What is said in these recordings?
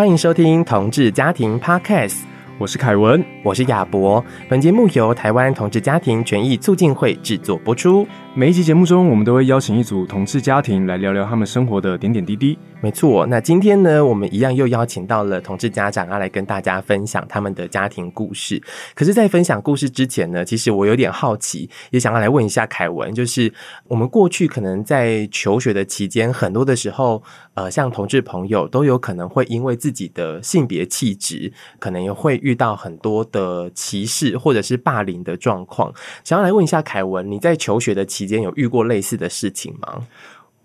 欢迎收听同志家庭 Podcast。我是凯文，我是亚博。本节目由台湾同志家庭权益促进会制作播出。每一集节目中，我们都会邀请一组同志家庭来聊聊他们生活的点点滴滴。没错，那今天呢，我们一样又邀请到了同志家长，要来跟大家分享他们的家庭故事。可是，在分享故事之前呢，其实我有点好奇，也想要来问一下凯文，就是我们过去可能在求学的期间，很多的时候，呃，像同志朋友都有可能会因为自己的性别气质，可能也会遇到很多的歧视或者是霸凌的状况。想要来问一下凯文，你在求学的期间有遇过类似的事情吗？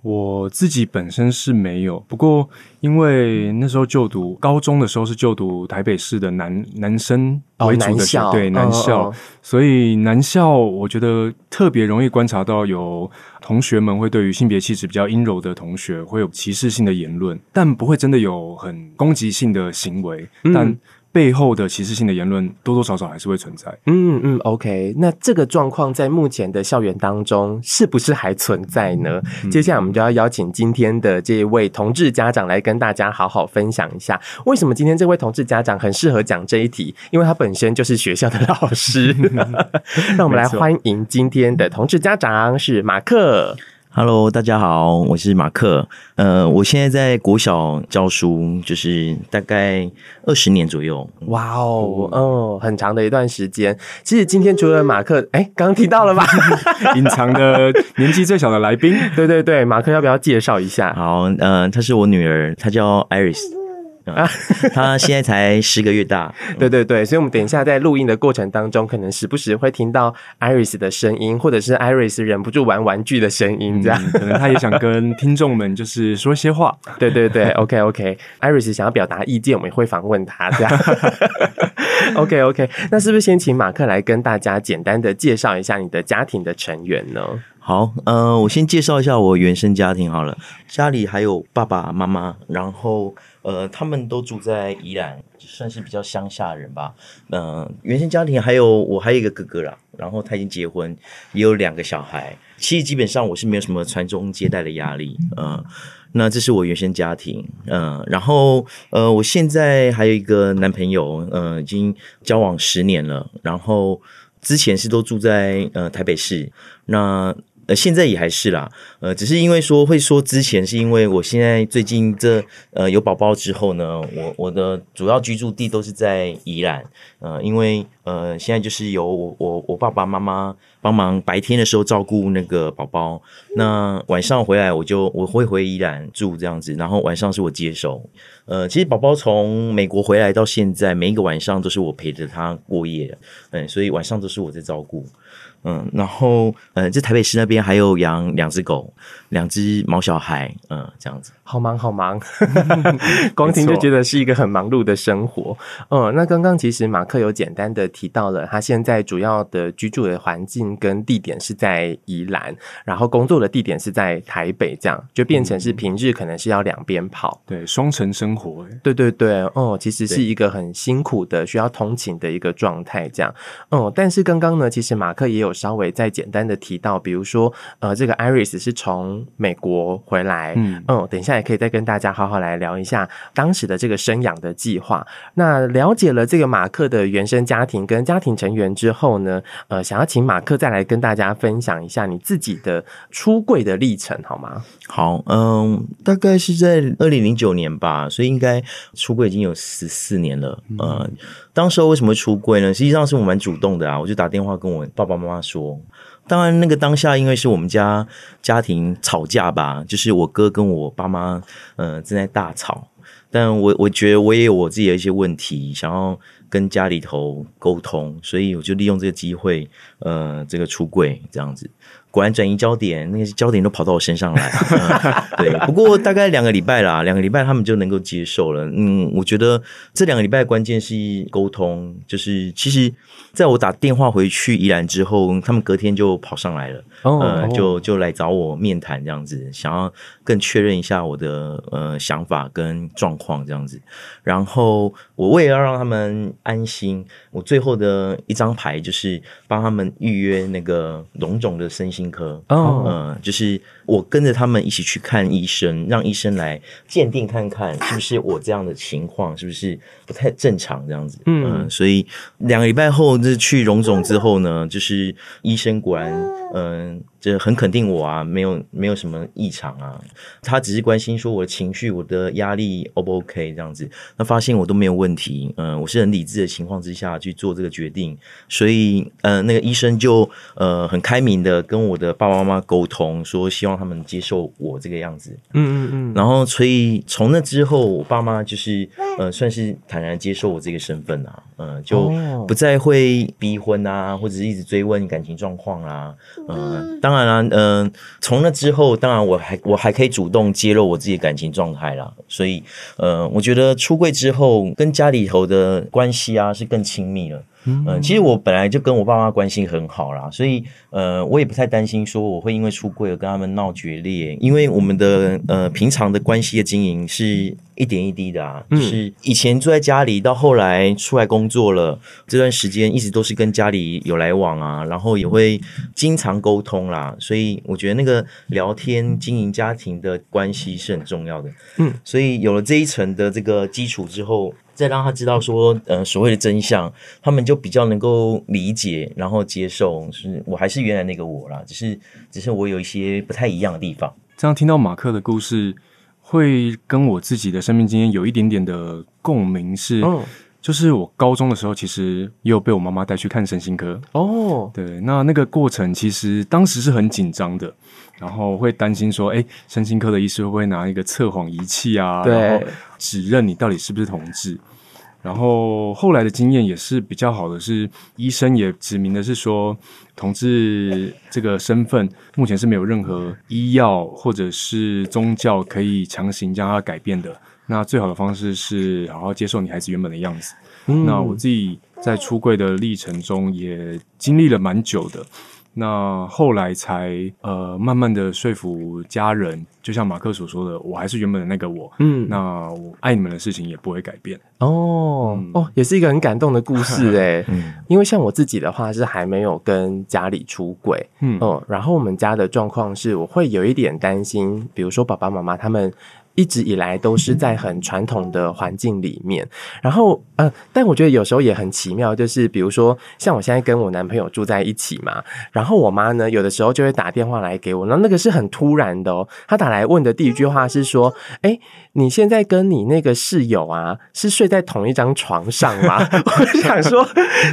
我自己本身是没有，不过因为那时候就读高中的时候是就读台北市的男男生为主的、校，对男校，哦哦，所以男校我觉得特别容易观察到有同学们会对于性别气质比较阴柔的同学会有歧视性的言论，但不会真的有很攻击性的行为，嗯、但。背后的歧视性的言论多多少少还是会存在。嗯嗯，OK，那这个状况在目前的校园当中是不是还存在呢？嗯、接下来我们就要邀请今天的这一位同志家长来跟大家好好分享一下，为什么今天这位同志家长很适合讲这一题？因为他本身就是学校的老师。让我们来欢迎今天的同志家长是马克。Hello，大家好，我是马克。呃，我现在在国小教书，就是大概二十年左右。哇哦，哦，很长的一段时间。其实今天除了马克，哎，刚刚提到了吧？隐藏的年纪最小的来宾，对对对，马克要不要介绍一下？好，呃，她是我女儿，她叫 Iris。啊，他现在才十个月大，对对对，所以我们等一下在录音的过程当中，可能时不时会听到 Iris 的声音，或者是 Iris 忍不住玩玩具的声音，这样，嗯，可能他也想跟听众们就是说些话。对对对，OK OK，Iris 想要表达意见，我们也会访问他，这样。OK OK，那是不是先请马克来跟大家简单的介绍一下你的家庭的成员呢？好，呃，我先介绍一下我原生家庭好了，家里还有爸爸妈妈，然后。呃，他们都住在宜兰，算是比较乡下人吧。嗯、原生家庭还有我还有一个哥哥啦，然后他已经结婚，也有两个小孩。其实基本上我是没有什么传宗接代的压力。嗯、那这是我原生家庭。嗯、然后呃，我现在还有一个男朋友，嗯、已经交往十年了。然后之前是都住在呃台北市。那呃，现在也还是啦，呃，只是因为说会说之前是因为我现在最近这呃有宝宝之后呢，我我的主要居住地都是在宜兰，呃，因为呃现在就是由我我我爸爸妈妈帮忙白天的时候照顾那个宝宝，那晚上回来我就我会回宜兰住这样子，然后晚上是我接手，呃，其实宝宝从美国回来到现在，每一个晚上都是我陪着他过夜，嗯，所以晚上都是我在照顾。嗯，然后，呃，在台北市那边还有养两只狗，两只毛小孩，嗯，这样子。好忙好忙，光听就觉得是一个很忙碌的生活。嗯，那刚刚其实马克有简单的提到了，他现在主要的居住的环境跟地点是在宜兰，然后工作的地点是在台北，这样就变成是平日可能是要两边跑，对，双城生活。对对对，哦，其实是一个很辛苦的需要通勤的一个状态，这样。嗯，但是刚刚呢，其实马克也有稍微再简单的提到，比如说，呃，这个 Iris 是从美国回来，嗯嗯，等一下。也可以再跟大家好好来聊一下当时的这个生养的计划。那了解了这个马克的原生家庭跟家庭成员之后呢，呃，想要请马克再来跟大家分享一下你自己的出柜的历程，好吗？好，嗯，大概是在二零零九年吧，所以应该出柜已经有十四年了。呃，当时候为什么出柜呢？实际上是我蛮主动的啊，我就打电话跟我爸爸妈妈说。当然，那个当下，因为是我们家家庭吵架吧，就是我哥跟我爸妈，呃，正在大吵。但我我觉得我也有我自己的一些问题，想要跟家里头沟通，所以我就利用这个机会，呃，这个出柜这样子。果然转移焦点，那些焦点都跑到我身上来。嗯、对，不过大概两个礼拜啦，两个礼拜他们就能够接受了。嗯，我觉得这两个礼拜关键是沟通，就是其实在我打电话回去宜兰之后，他们隔天就跑上来了，哦、呃，就就来找我面谈这样子，想要更确认一下我的呃想法跟状况这样子。然后我为了要让他们安心，我最后的一张牌就是帮他们预约那个龙总的身心科，嗯、oh. 呃，就是我跟着他们一起去看医生，让医生来鉴定看看是不是我这样的情况是不是不太正常这样子。嗯，呃、所以两个礼拜后，就是去荣总之后呢，就是医生果然，嗯、呃。就很肯定我啊，没有没有什么异常啊，他只是关心说我的情绪、我的压力 O 不 OK 这样子，那发现我都没有问题，嗯、呃，我是很理智的情况之下去做这个决定，所以呃，那个医生就呃很开明的跟我的爸爸妈妈沟通，说希望他们接受我这个样子，嗯嗯嗯，然后所以从那之后，我爸妈就是呃算是坦然接受我这个身份啊，嗯、呃，就不再会逼婚啊，或者是一直追问感情状况啊，嗯。当然啦，嗯，从那之后，当然我还我还可以主动揭露我自己的感情状态啦。所以，呃，我觉得出柜之后跟家里头的关系啊是更亲密了。嗯，其实我本来就跟我爸妈关系很好啦，所以呃，我也不太担心说我会因为出柜而跟他们闹决裂，因为我们的呃平常的关系的经营是一点一滴的啊，就是以前住在家里，到后来出来工作了，这段时间一直都是跟家里有来往啊，然后也会经常沟通啦，所以我觉得那个聊天经营家庭的关系是很重要的。嗯，所以有了这一层的这个基础之后。再让他知道说，呃，所谓的真相，他们就比较能够理解，然后接受，是我还是原来那个我啦，只是，只是我有一些不太一样的地方。这样听到马克的故事，会跟我自己的生命经验有一点点的共鸣，是，嗯、就是我高中的时候，其实也有被我妈妈带去看身心科。哦，对，那那个过程其实当时是很紧张的。然后会担心说，哎，身心科的医师会不会拿一个测谎仪器啊？然后指认你到底是不是同志？然后后来的经验也是比较好的是，是医生也指明的是说，同志这个身份目前是没有任何医药或者是宗教可以强行将它改变的。那最好的方式是好好接受你孩子原本的样子。嗯，那我自己在出柜的历程中也经历了蛮久的。那后来才呃慢慢的说服家人，就像马克所说的，我还是原本的那个我，嗯，那我爱你们的事情也不会改变。哦、嗯、哦，也是一个很感动的故事诶，嗯，因为像我自己的话是还没有跟家里出轨，嗯。哦，然后我们家的状况是我会有一点担心，比如说爸爸妈妈他们。一直以来都是在很传统的环境里面，然后呃，但我觉得有时候也很奇妙，就是比如说像我现在跟我男朋友住在一起嘛，然后我妈呢有的时候就会打电话来给我，那那个是很突然的哦，她打来问的第一句话是说：“诶，你现在跟你那个室友啊是睡在同一张床上吗？” 我想说，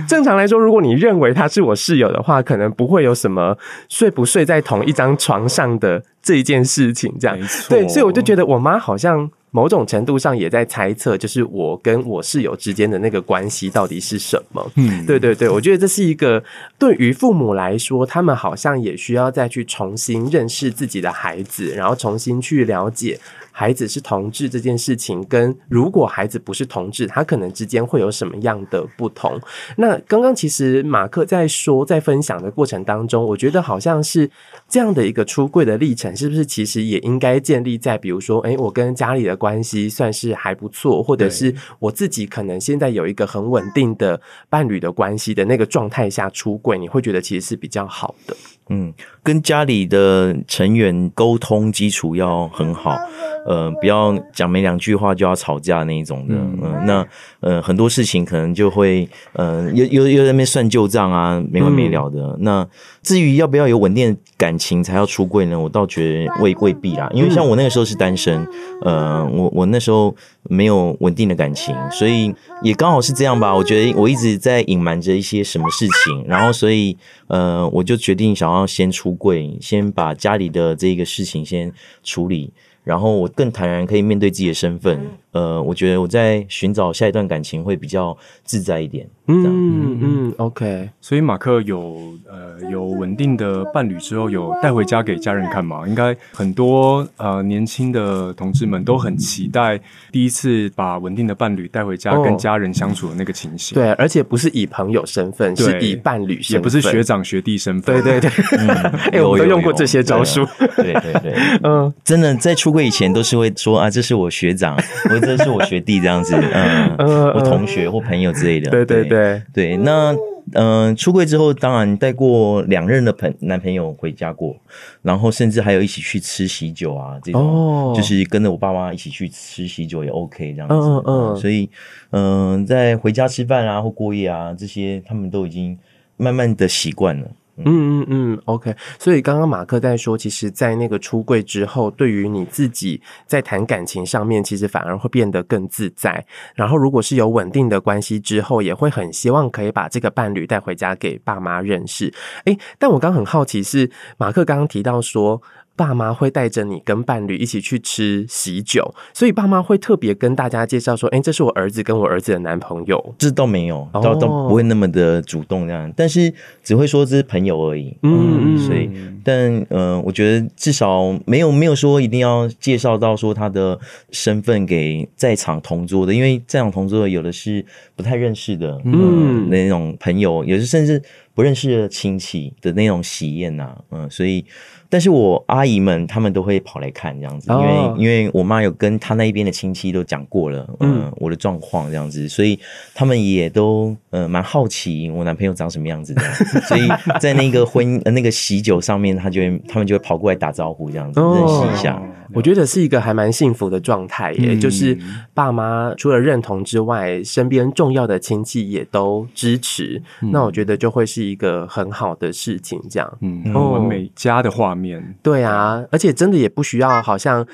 正常来说，如果你认为他是我室友的话，可能不会有什么睡不睡在同一张床上的。这一件事情，这样对，所以我就觉得我妈好像某种程度上也在猜测，就是我跟我室友之间的那个关系到底是什么。嗯，对对对，我觉得这是一个对于父母来说，他们好像也需要再去重新认识自己的孩子，然后重新去了解。孩子是同志这件事情，跟如果孩子不是同志，他可能之间会有什么样的不同？那刚刚其实马克在说，在分享的过程当中，我觉得好像是这样的一个出柜的历程，是不是？其实也应该建立在比如说，诶，我跟家里的关系算是还不错，或者是我自己可能现在有一个很稳定的伴侣的关系的那个状态下出柜，你会觉得其实是比较好的。嗯，跟家里的成员沟通基础要很好。呃，不要讲没两句话就要吵架那一种的，嗯，呃、那呃很多事情可能就会呃又又又在那边算旧账啊，没完没了的。嗯、那至于要不要有稳定的感情才要出柜呢？我倒觉得未未必啦，因为像我那个时候是单身，呃，我我那时候没有稳定的感情，所以也刚好是这样吧。我觉得我一直在隐瞒着一些什么事情，然后所以呃我就决定想要先出贵，先把家里的这个事情先处理。然后我更坦然可以面对自己的身份，呃，我觉得我在寻找下一段感情会比较自在一点。嗯嗯嗯，OK。所以马克有呃有稳定的伴侣之后，有带回家给家人看吗？应该很多呃年轻的同志们都很期待第一次把稳定的伴侣带回家跟家人相处的那个情形。对，而且不是以朋友身份，是以伴侣身份，也不是学长学弟身份。对对对，哎，我都用过这些招数。对对对，嗯，真的在出柜以前都是会说啊，这是我学长，或者这是我学弟这样子，嗯，我同学或朋友之类的。对对。对对，那嗯、呃，出柜之后，当然带过两任的朋男朋友回家过，然后甚至还有一起去吃喜酒啊，这种、哦、就是跟着我爸妈一起去吃喜酒也 OK 这样子。嗯嗯，所以嗯、呃，在回家吃饭啊或过夜啊这些，他们都已经慢慢的习惯了。嗯嗯嗯，OK。所以刚刚马克在说，其实，在那个出柜之后，对于你自己在谈感情上面，其实反而会变得更自在。然后，如果是有稳定的关系之后，也会很希望可以把这个伴侣带回家给爸妈认识。诶，但我刚很好奇是，马克刚刚提到说，爸妈会带着你跟伴侣一起去吃喜酒，所以爸妈会特别跟大家介绍说：“哎、欸，这是我儿子跟我儿子的男朋友。”这倒没有，倒倒不会那么的主动这样，但是只会说这是朋友而已。嗯，嗯，所以，但嗯、呃，我觉得至少没有没有说一定要介绍到说他的身份给在场同桌的，因为在场同桌的有的是不太认识的，嗯，那种朋友，有的甚至不认识的亲戚的那种喜宴呐，嗯，所以。但是我阿姨们他们都会跑来看这样子，因为、oh. 因为我妈有跟她那一边的亲戚都讲过了，嗯，我的状况这样子，所以他们也都呃蛮好奇我男朋友长什么样子的，所以在那个婚呃那个喜酒上面，他就会他们就会跑过来打招呼这样子，oh. 认识一下。我觉得是一个还蛮幸福的状态耶，嗯、就是爸妈除了认同之外，身边重要的亲戚也都支持，嗯、那我觉得就会是一个很好的事情，这样，嗯，完美家的画面。对啊，而且真的也不需要，好像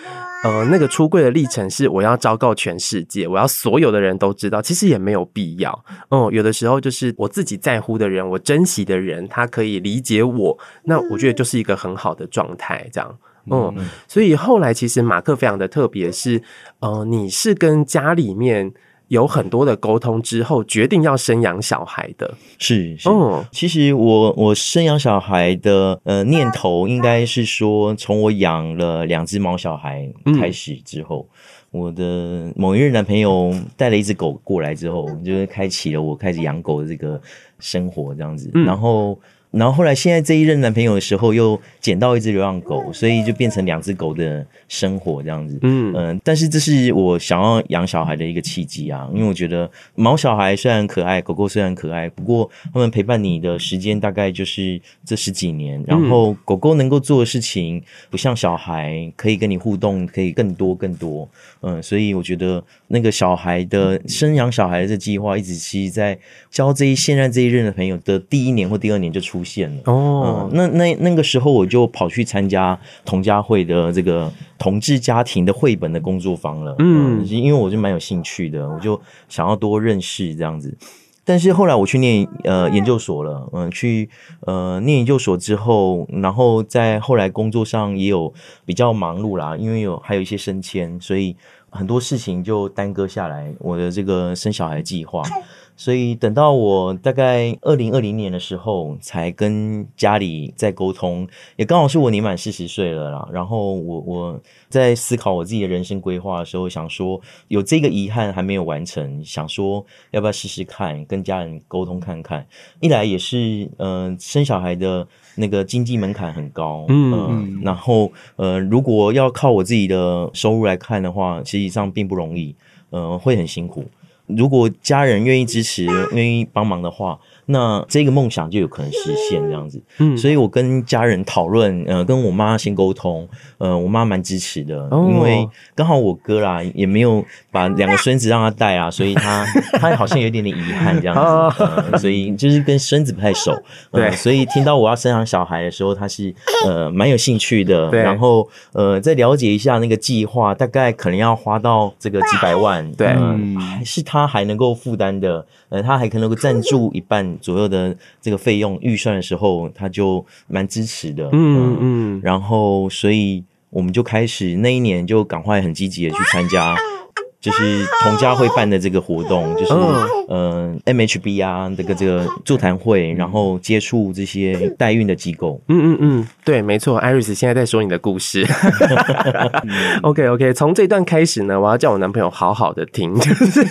呃，那个出柜的历程是我要昭告全世界，我要所有的人都知道，其实也没有必要。哦、嗯，有的时候就是我自己在乎的人，我珍惜的人，他可以理解我，那我觉得就是一个很好的状态，这样。嗯，所以后来其实马克非常的特别，是呃，你是跟家里面有很多的沟通之后，决定要生养小孩的。是，是嗯，其实我我生养小孩的呃念头，应该是说从我养了两只毛小孩开始之后，嗯、我的某一任男朋友带了一只狗过来之后，就开启了我开始养狗的这个生活，这样子，嗯、然后。然后后来，现在这一任男朋友的时候，又捡到一只流浪狗，所以就变成两只狗的生活这样子。嗯嗯、呃，但是这是我想要养小孩的一个契机啊，因为我觉得毛小孩虽然可爱，狗狗虽然可爱，不过他们陪伴你的时间大概就是这十几年。然后狗狗能够做的事情，不像小孩可以跟你互动，可以更多更多。嗯、呃，所以我觉得那个小孩的生养小孩的这计划，一直其实在交这一现在这一任的朋友的第一年或第二年就出。出现了哦，嗯、那那那个时候我就跑去参加同家会的这个同志家庭的绘本的工作坊了。嗯，嗯，因为我就蛮有兴趣的，我就想要多认识这样子。但是后来我去念呃研究所了，嗯，去呃念研究所之后，然后在后来工作上也有比较忙碌啦，因为有还有一些升迁，所以很多事情就耽搁下来我的这个生小孩计划。所以等到我大概二零二零年的时候，才跟家里在沟通，也刚好是我年满四十岁了啦。然后我我在思考我自己的人生规划的时候，想说有这个遗憾还没有完成，想说要不要试试看跟家人沟通看看。一来也是，嗯、呃，生小孩的那个经济门槛很高，嗯、呃，然后呃，如果要靠我自己的收入来看的话，实际上并不容易，呃，会很辛苦。如果家人愿意支持、愿意帮忙的话，那这个梦想就有可能实现这样子。嗯，所以我跟家人讨论，呃，跟我妈先沟通，呃，我妈蛮支持的，哦、因为刚好我哥啦也没有把两个孙子让他带啊，所以他他好像有点点遗憾这样子、所以就是跟孙子不太熟。呃、对，所以听到我要生养小孩的时候，他是呃蛮有兴趣的。对，然后呃再了解一下那个计划，大概可能要花到这个几百万。对，是他还能够负担的，呃，他还可能够赞助一半。左右的这个费用预算的时候，他就蛮支持的，嗯嗯，然后所以我们就开始那一年就赶快很积极的去参加。就是童家会办的这个活动，就是呃 MHB 啊，这个这个座谈会，然后接触这些代孕的机构。嗯嗯嗯，对，没错，Iris 现在在说你的故事。OK OK，从这段开始呢，我要叫我男朋友好好的听。就是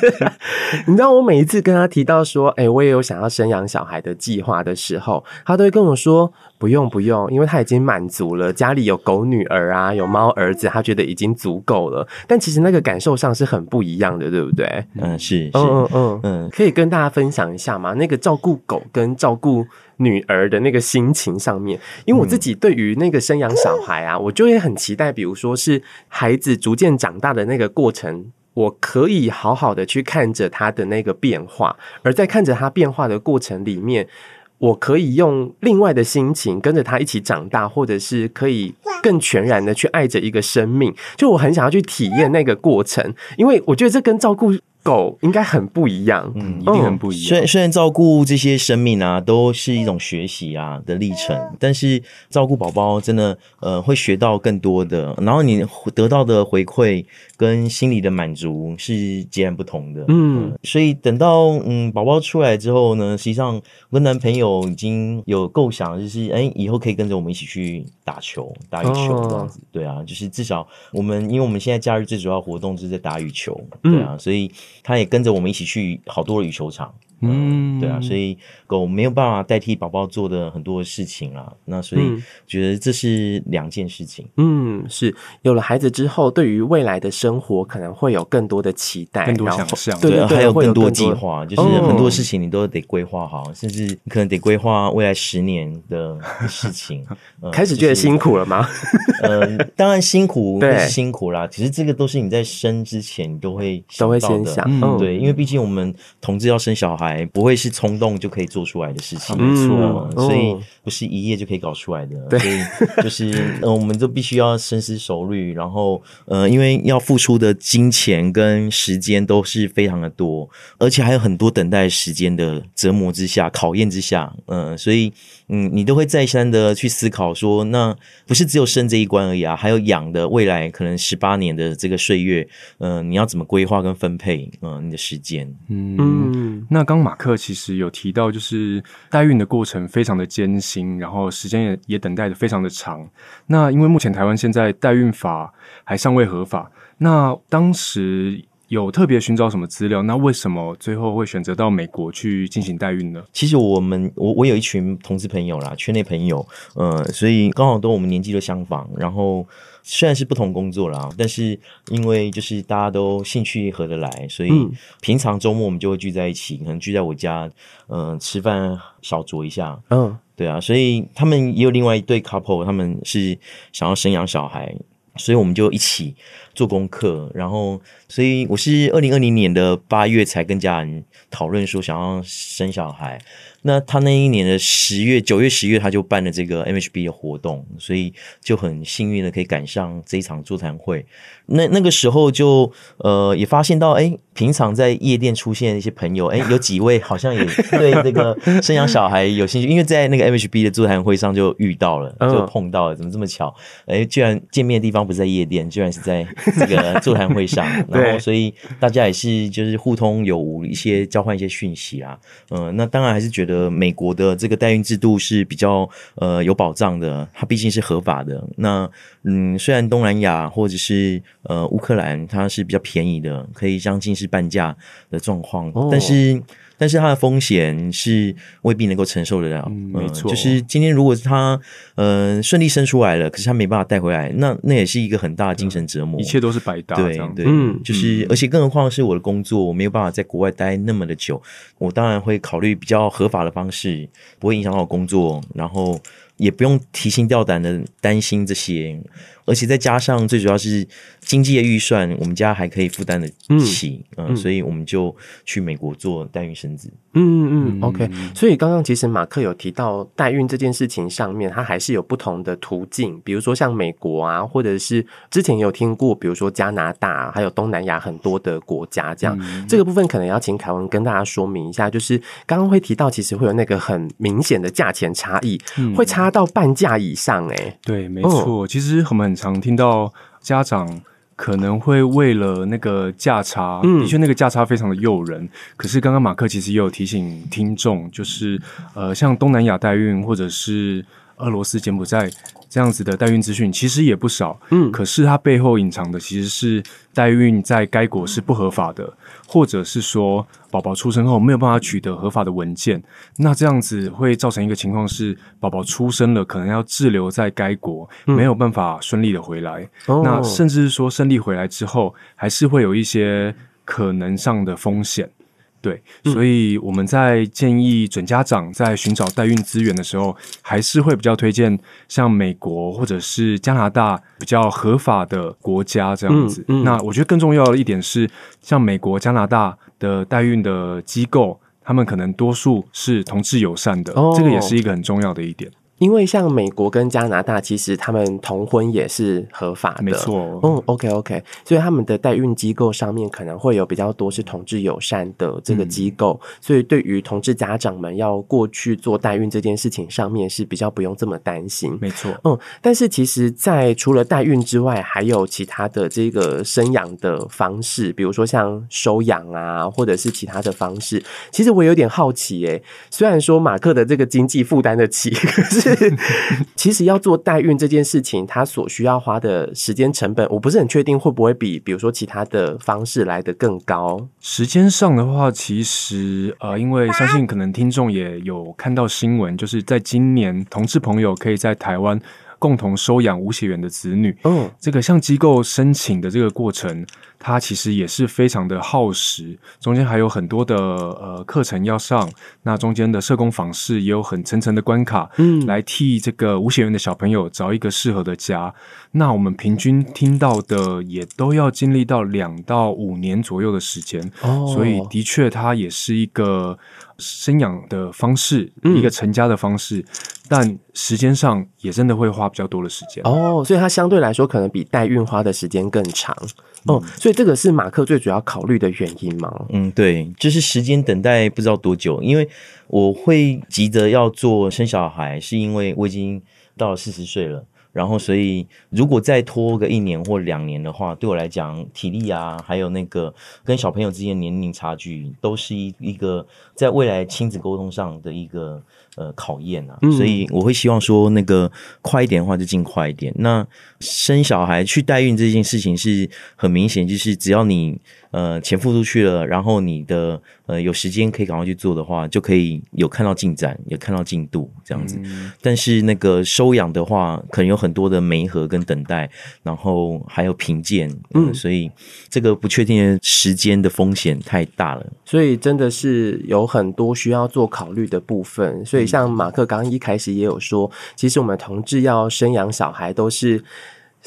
你知道，我每一次跟他提到说，哎、欸，我也有想要生养小孩的计划的时候，他都会跟我说。不用不用，因为他已经满足了，家里有狗女儿啊，有猫儿子，他觉得已经足够了。但其实那个感受上是很很不一样的，对不对？嗯，是，是，嗯嗯嗯嗯，可以跟大家分享一下吗？那个照顾狗跟照顾女儿的那个心情上面，因为我自己对于那个生养小孩啊，我就也很期待，比如说是孩子逐渐长大的那个过程。我可以好好的去看着他的那个变化，而在看着他变化的过程里面，我可以用另外的心情跟着他一起长大，或者是可以更全然的去爱着一个生命。就我很想要去体验那个过程，因为我觉得这跟照顾。狗应该很不一样，嗯，一定很不一样。虽然虽然照顾这些生命啊，都是一种学习啊的历程，但是照顾宝宝真的呃会学到更多的，然后你得到的回馈跟心理的满足是截然不同的。嗯，呃、所以等到嗯宝宝出来之后呢，实际上我跟男朋友已经有构想，就是哎、欸、以后可以跟着我们一起去打球、打羽球这样子。哦、对啊，就是至少我们因为我们现在假日最主要活动就是在打羽球，对啊，嗯、所以。他也跟着我们一起去好多的羽球场。嗯，对啊，所以狗没有办法代替宝宝做的很多事情啊。那所以觉得这是两件事情。嗯，是有了孩子之后，对于未来的生活可能会有更多的期待，更多想象，对，还有更多计划，就是很多事情你都得规划好，甚至你可能得规划未来十年的事情。开始觉得辛苦了吗？嗯，当然辛苦 是辛苦啦。其实这个都是你在生之前你都会都会先想，对，因为毕竟我们同志要生小孩。不会是冲动就可以做出来的事情，没错，所以不是一夜就可以搞出来的。所以 就是，呃，我们都必须要深思熟虑，然后，呃，因为要付出的金钱跟时间都是非常的多，而且还有很多等待时间的折磨之下、考验之下，嗯，所以，嗯，你都会再三的去思考说，那不是只有生这一关而已啊，还有养的未来可能十八年的这个岁月，嗯，你要怎么规划跟分配，嗯，你的时间，嗯，那刚。马克其实有提到，就是代孕的过程非常的艰辛，然后时间也也等待的非常的长。那因为目前台湾现在代孕法还尚未合法，那当时有特别寻找什么资料？那为什么最后会选择到美国去进行代孕呢？其实我们我我有一群同事朋友啦，圈内朋友，呃，所以刚好都我们年纪都相仿，然后。虽然是不同工作啦，但是因为就是大家都兴趣合得来，所以平常周末我们就会聚在一起，可能聚在我家，嗯、呃，吃饭小酌一下。嗯，对啊，所以他们也有另外一对 couple，他们是想要生养小孩，所以我们就一起做功课，然后，所以我是二零二零年的八月才跟家人讨论说想要生小孩。那他那一年的十月、九月、十月，他就办了这个 MHB 的活动，所以就很幸运的可以赶上这一场座谈会。那那个时候就呃也发现到，哎、欸，平常在夜店出现的一些朋友，哎、欸，有几位好像也对这个生养小孩有兴趣，因为在那个 MHB 的座谈会上就遇到了，就碰到了，怎么这么巧？哎、欸，居然见面的地方不是在夜店，居然是在这个座谈会上，然后所以大家也是就是互通有无，一些交换一些讯息啊，嗯、呃，那当然还是觉得美国的这个代孕制度是比较呃有保障的，它毕竟是合法的。那嗯，虽然东南亚或者是呃，乌克兰它是比较便宜的，可以将近是半价的状况，哦、但是但是它的风险是未必能够承受得了。嗯，没错、呃，就是今天如果是他呃顺利生出来了，可是他没办法带回来，那那也是一个很大的精神折磨，嗯、一切都是白搭。对对，嗯，就是、嗯、而且更何况是我的工作，我没有办法在国外待那么的久，我当然会考虑比较合法的方式，不会影响到我工作，然后也不用提心吊胆的担心这些。而且再加上最主要是经济的预算，我们家还可以负担得起，嗯，所以我们就去美国做代孕生子。嗯嗯嗯，OK。所以刚刚其实马克有提到代孕这件事情上面，它还是有不同的途径，比如说像美国啊，或者是之前有听过，比如说加拿大，还有东南亚很多的国家这样。嗯、这个部分可能要请凯文跟大家说明一下，就是刚刚会提到，其实会有那个很明显的价钱差异，嗯、会差到半价以上、欸。哎，对，没错，嗯、其实我们。常听到家长可能会为了那个价差，嗯、的确那个价差非常的诱人。可是刚刚马克其实也有提醒听众，就是呃，像东南亚代孕或者是俄罗斯、柬埔寨这样子的代孕资讯，其实也不少。嗯，可是它背后隐藏的其实是代孕在该国是不合法的，或者是说宝宝出生后没有办法取得合法的文件。那这样子会造成一个情况是，宝宝出生了，可能要滞留在该国，没有办法顺利的回来。哦、那甚至是说顺利回来之后，还是会有一些可能上的风险。对，所以我们在建议准家长在寻找代孕资源的时候，还是会比较推荐像美国或者是加拿大比较合法的国家这样子。嗯嗯、那我觉得更重要的一点是，像美国、加拿大的代孕的机构，他们可能多数是同志友善的，哦、这个也是一个很重要的一点。因为像美国跟加拿大，其实他们同婚也是合法的，没错。嗯，OK OK，所以他们的代孕机构上面可能会有比较多是同志友善的这个机构，嗯、所以对于同志家长们要过去做代孕这件事情上面是比较不用这么担心，没错。嗯，但是其实，在除了代孕之外，还有其他的这个生养的方式，比如说像收养啊，或者是其他的方式。其实我有点好奇、欸，诶，虽然说马克的这个经济负担得起，可是。其实要做代孕这件事情，它所需要花的时间成本，我不是很确定会不会比，比如说其他的方式来的更高。时间上的话，其实呃，因为相信可能听众也有看到新闻，就是在今年，同志朋友可以在台湾共同收养无血缘的子女。嗯，这个向机构申请的这个过程。它其实也是非常的耗时，中间还有很多的呃课程要上，那中间的社工访视也有很层层的关卡，嗯，来替这个无血缘的小朋友找一个适合的家。那我们平均听到的也都要经历到两到五年左右的时间，哦，所以的确它也是一个生养的方式，嗯，一个成家的方式，但时间上也真的会花比较多的时间。哦，所以它相对来说可能比代孕花的时间更长。哦，所以这个是马克最主要考虑的原因吗？嗯，对，就是时间等待不知道多久，因为我会急着要做生小孩，是因为我已经到了四十岁了，然后所以如果再拖个一年或两年的话，对我来讲，体力啊，还有那个跟小朋友之间年龄差距，都是一一个在未来亲子沟通上的一个。呃，考验啊，所以我会希望说，那个快一点的话就尽快一点。那生小孩去代孕这件事情是很明显，就是只要你呃钱付出去了，然后你的呃有时间可以赶快去做的话，就可以有看到进展，有看到进度这样子。嗯、但是那个收养的话，可能有很多的媒合跟等待，然后还有评鉴，嗯，所以这个不确定的时间的风险太大了。所以真的是有很多需要做考虑的部分，所以。像马克刚刚一开始也有说，其实我们同志要生养小孩都是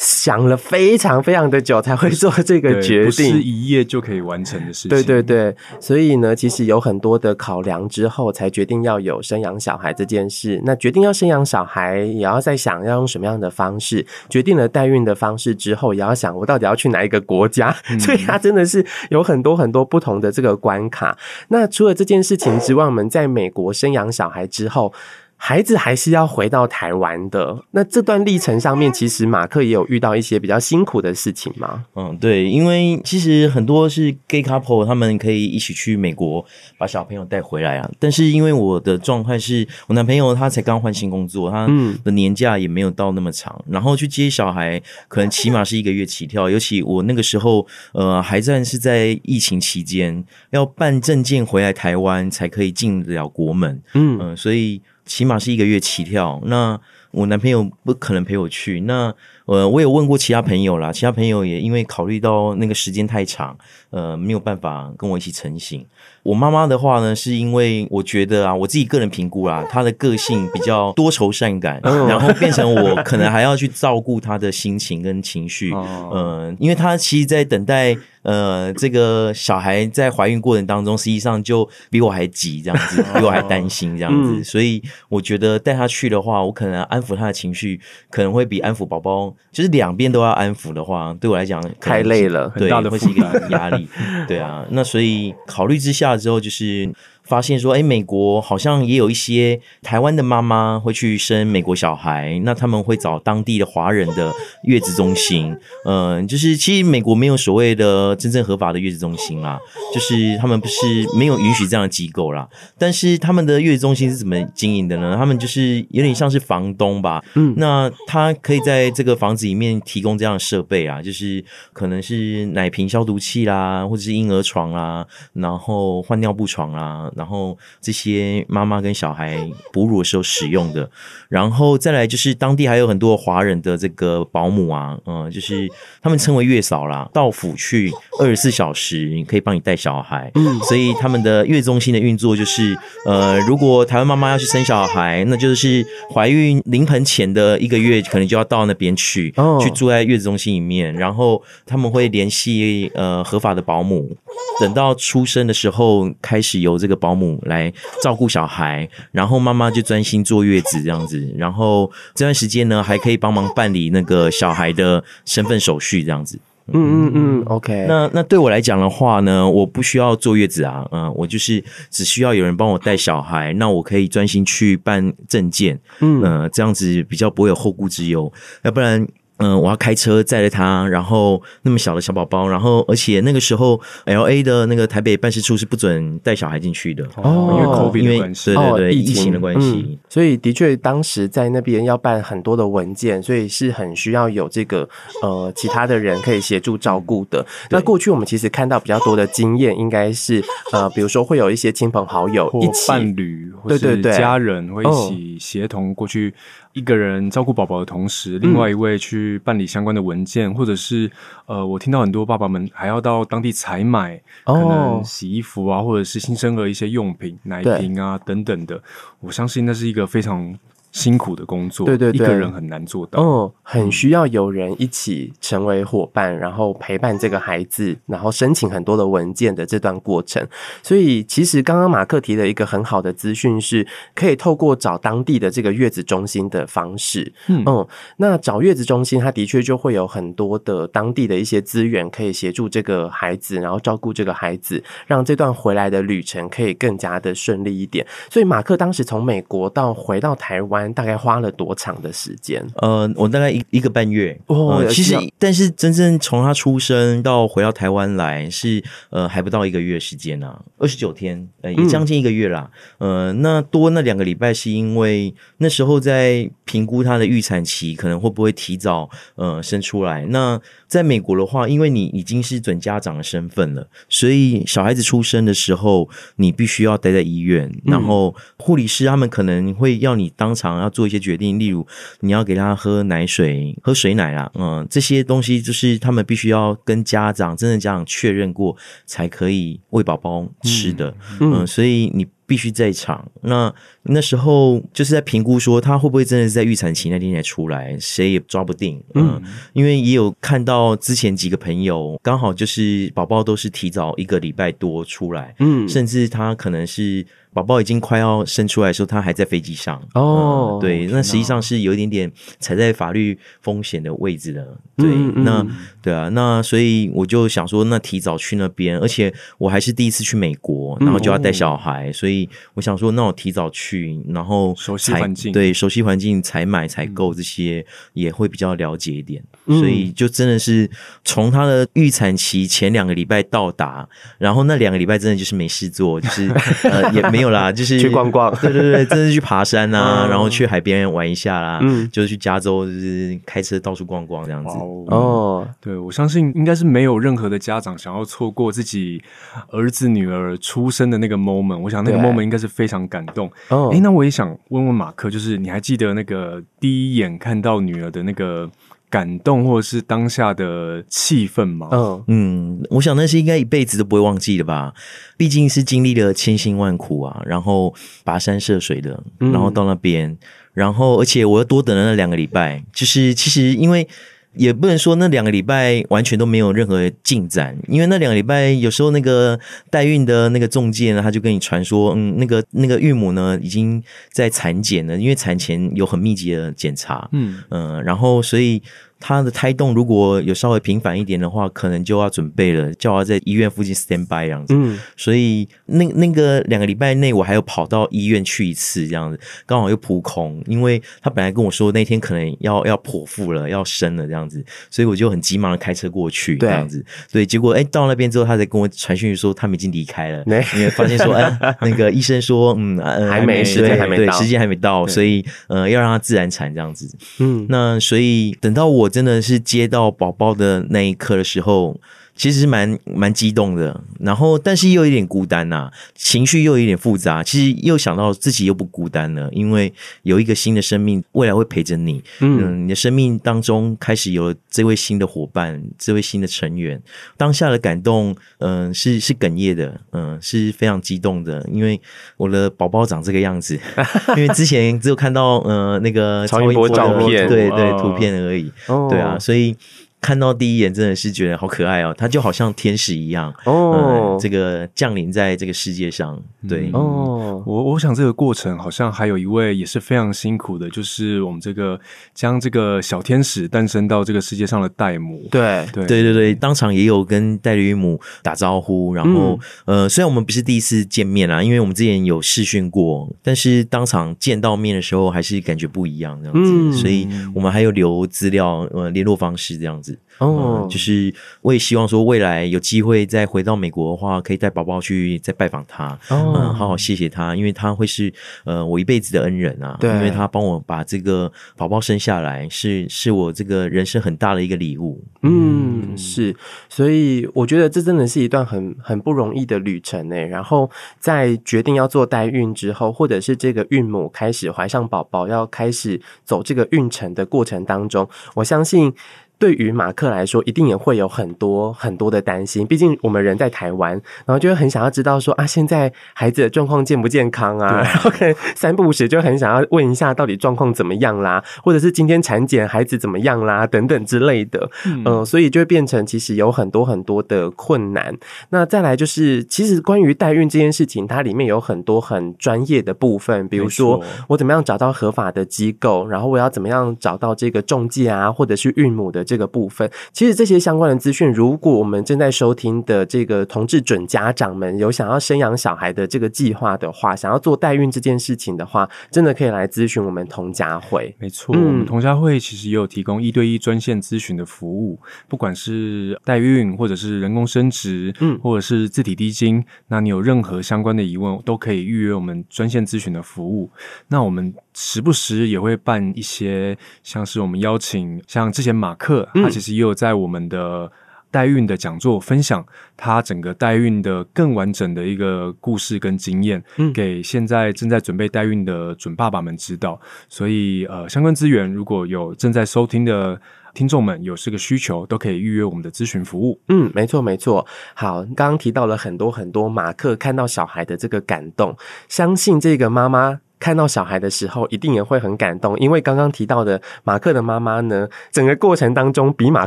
想了非常非常的久才会做这个决定，不是一夜就可以完成的事情。对对对，所以呢，其实有很多的考量之后，才决定要有生养小孩这件事。那决定要生养小孩，也要在想要用什么样的方式。决定了代孕的方式之后，也要想我到底要去哪一个国家。嗯、所以他真的是有很多很多不同的这个关卡。那除了这件事情之外，我们在美国生养小孩之后。孩子还是要回到台湾的。那这段历程上面，其实马克也有遇到一些比较辛苦的事情吗？嗯，对，因为其实很多是 gay couple，他们可以一起去美国把小朋友带回来啊。但是因为我的状态是我男朋友他才刚换新工作，他的年假也没有到那么长，然后去接小孩可能起码是一个月起跳。尤其我那个时候，呃，还算是在疫情期间，要办证件回来台湾才可以进得了国门。嗯，呃，所以。起码是一个月起跳，那我男朋友不可能陪我去。那呃，我有问过其他朋友啦，其他朋友也因为考虑到那个时间太长，呃，没有办法跟我一起成行。我妈妈的话呢，是因为我觉得啊，我自己个人评估啦，她的个性比较多愁善感，然后变成我可能还要去照顾她的心情跟情绪。呃，因为她其实，在等待。呃，这个小孩在怀孕过程当中，实际上就比我还急，这样子，比我还担心这样子，嗯、所以我觉得带他去的话，我可能安抚他的情绪，可能会比安抚宝宝，就是两边都要安抚的话，对我来讲太累了，对，会是一个压力，对啊。那所以考虑之下之后，就是发现说，哎，美国好像也有一些台湾的妈妈会去生美国小孩，那他们会找当地的华人的月子中心。嗯、呃，就是其实美国没有所谓的真正合法的月子中心啦，就是他们不是没有允许这样的机构啦。但是他们的月子中心是怎么经营的呢？他们就是有点像是房东吧。嗯，那他可以在这个房子里面提供这样的设备啊，就是可能是奶瓶消毒器啦，或者是婴儿床啦，然后换尿布床啦。然后这些妈妈跟小孩哺乳的时候使用的，然后再来就是当地还有很多华人的这个保姆啊，嗯，就是他们称为月嫂啦，到府去二十四小时可以帮你带小孩，嗯，所以他们的月中心的运作就是，呃，如果台湾妈妈要去生小孩，那就是怀孕临盆前的一个月，可能就要到那边去，去住在月子中心里面，然后他们会联系呃合法的保姆，等到出生的时候开始由这个保保姆来照顾小孩，然后妈妈就专心坐月子这样子，然后这段时间呢，还可以帮忙办理那个小孩的身份手续这样子。嗯嗯嗯，OK。那那对我来讲的话呢，我不需要坐月子啊，嗯，我就是只需要有人帮我带小孩，那我可以专心去办证件，嗯、呃，这样子比较不会有后顾之忧，要不然。嗯，我要开车载着他，然后那么小的小宝宝，然后而且那个时候，LA 的那个台北办事处是不准带小孩进去的。哦，因为 COVID 的关系，对对对，哦、疫情的关系、嗯，所以的确当时在那边要办很多的文件，所以是很需要有这个呃其他的人可以协助照顾的。那过去我们其实看到比较多的经验，应该是呃，比如说会有一些亲朋好友一起伴侣，对对对。家人会一起协同过去。一个人照顾宝宝的同时，另外一位去办理相关的文件，嗯、或者是呃，我听到很多爸爸们还要到当地采买，可能洗衣服啊，或者是新生儿一些用品、奶瓶啊等等的。我相信那是一个非常。辛苦的工作，对对对，一个人很难做到。嗯，很需要有人一起成为伙伴，然后陪伴这个孩子，然后申请很多的文件的这段过程。所以，其实刚刚马克提的一个很好的资讯是，可以透过找当地的这个月子中心的方式。嗯，嗯，那找月子中心，它的确就会有很多的当地的一些资源可以协助这个孩子，然后照顾这个孩子，让这段回来的旅程可以更加的顺利一点。所以，马克当时从美国到回到台湾。大概花了多长的时间？呃，我大概一一个半月。哦，呃、其实，但是真正从他出生到回到台湾来是呃还不到一个月时间啊，二十九天，呃，也将近一个月啦。嗯、呃，那多那两个礼拜是因为那时候在评估他的预产期可能会不会提早呃生出来。那在美国的话，因为你已经是准家长的身份了，所以小孩子出生的时候你必须要待在医院，然后护理师他们可能会要你当场。要做一些决定，例如你要给他喝奶水、喝水奶啦，嗯，这些东西就是他们必须要跟家长、真正家长确认过才可以喂宝宝吃的，嗯，嗯，所以你必须在场。那那时候就是在评估说他会不会真的是在预产期那天才出来，谁也抓不定，嗯，因为也有看到之前几个朋友刚好就是宝宝都是提早一个礼拜多出来，嗯，甚至他可能是。宝宝已经快要生出来的时候，他还在飞机上哦、嗯。对，那实际上是有一点点踩在法律风险的位置的。对，嗯嗯那对啊，那所以我就想说，那提早去那边，而且我还是第一次去美国，然后就要带小孩，嗯、所以我想说，那我提早去，然后熟悉环境，对，熟悉环境，采买、采购这些也会比较了解一点。嗯、所以就真的是从他的预产期前两个礼拜到达，然后那两个礼拜真的就是没事做，就是 呃也没。有啦，就是去逛逛，对对对，真的去爬山啊，然后去海边玩一下啦，嗯，就是去加州，就是开车到处逛逛这样子。哦，对，我相信应该是没有任何的家长想要错过自己儿子女儿出生的那个 moment。我想那个 moment 应该是非常感动。哦，哎，那我也想问问马克，就是你还记得那个第一眼看到女儿的那个？感动或者是当下的气氛吗？嗯嗯，我想那是应该一辈子都不会忘记的吧。毕竟是经历了千辛万苦啊，然后跋山涉水的，然后到那边，嗯、然后而且我又多等了那两个礼拜。就是其实因为。也不能说那两个礼拜完全都没有任何进展，因为那两个礼拜有时候那个代孕的那个中介呢，他就跟你传说，嗯，那个那个孕母呢已经在产检了，因为产前有很密集的检查，嗯。嗯、呃，然后所以他的胎动如果有稍微频繁一点的话，可能就要准备了，叫他在医院附近 stand by 这样子。嗯，所以那那个两个礼拜内，我还有跑到医院去一次，这样子刚好又扑空，因为他本来跟我说那天可能要要剖腹了，要生了这样子，所以我就很急忙的开车过去这样子。对，结果哎、欸、到那边之后，他才跟我传讯说他们已经离开了，因为发现说哎、欸、那个医生说嗯、呃、还没时间还没到，对，时间还没到，所以呃要让他自然产这样子。嗯，那所以等到我真的是接到宝宝的那一刻的时候。其实蛮蛮激动的，然后但是又有一点孤单呐、啊，情绪又有一点复杂。其实又想到自己又不孤单了，因为有一个新的生命未来会陪着你。嗯，嗯，你的生命当中开始有了这位新的伙伴，这位新的成员。当下的感动，嗯、呃，是是哽咽的，嗯、呃，是非常激动的，因为我的宝宝长这个样子。因为之前只有看到呃那个超音波照片，对对，图片而已。哦，对啊，所以。看到第一眼真的是觉得好可爱哦，他就好像天使一样哦、嗯，这个降临在这个世界上。对。哦，我我想这个过程好像还有一位也是非常辛苦的，就是我们这个将这个小天使诞生到这个世界上的代母。对。对。对对对，当场也有跟代理孕母打招呼，然后、嗯、呃，虽然我们不是第一次见面啦，因为我们之前有试训过，但是当场见到面的时候还是感觉不一样这样子，嗯、所以我们还有留资料呃联络方式这样子。哦、嗯，就是我也希望说未来有机会再回到美国的话，可以带宝宝去再拜访他，哦、嗯，好好谢谢他，因为他会是呃我一辈子的恩人啊，对，因为他帮我把这个宝宝生下来，是是我这个人生很大的一个礼物。嗯，是，所以我觉得这真的是一段很很不容易的旅程诶。然后在决定要做代孕之后，或者是这个孕母开始怀上宝宝，要开始走这个孕程的过程当中，我相信。对于马克来说，一定也会有很多很多的担心。毕竟我们人在台湾，然后就会很想要知道说啊，现在孩子的状况健不健康啊？然后可能三不五时就很想要问一下，到底状况怎么样啦，或者是今天产检孩子怎么样啦，等等之类的。嗯、呃，所以就会变成其实有很多很多的困难。那再来就是，其实关于代孕这件事情，它里面有很多很专业的部分，比如说我怎么样找到合法的机构，然后我要怎么样找到这个中介啊，或者是孕母的。这个部分，其实这些相关的资讯，如果我们正在收听的这个同志准家长们有想要生养小孩的这个计划的话，想要做代孕这件事情的话，真的可以来咨询我们同家会。没错，嗯、我们同家会其实也有提供一对一专线咨询的服务，不管是代孕或者是人工生殖，嗯，或者是自体低精，那你有任何相关的疑问，都可以预约我们专线咨询的服务。那我们时不时也会办一些，像是我们邀请，像之前马克。他其实也有在我们的代孕的讲座分享他整个代孕的更完整的一个故事跟经验，给现在正在准备代孕的准爸爸们知道。所以呃，相关资源如果有正在收听的听众们有这个需求，都可以预约我们的咨询服务。嗯，没错没错。好，刚刚提到了很多很多马克看到小孩的这个感动，相信这个妈妈。看到小孩的时候，一定也会很感动，因为刚刚提到的马克的妈妈呢，整个过程当中比马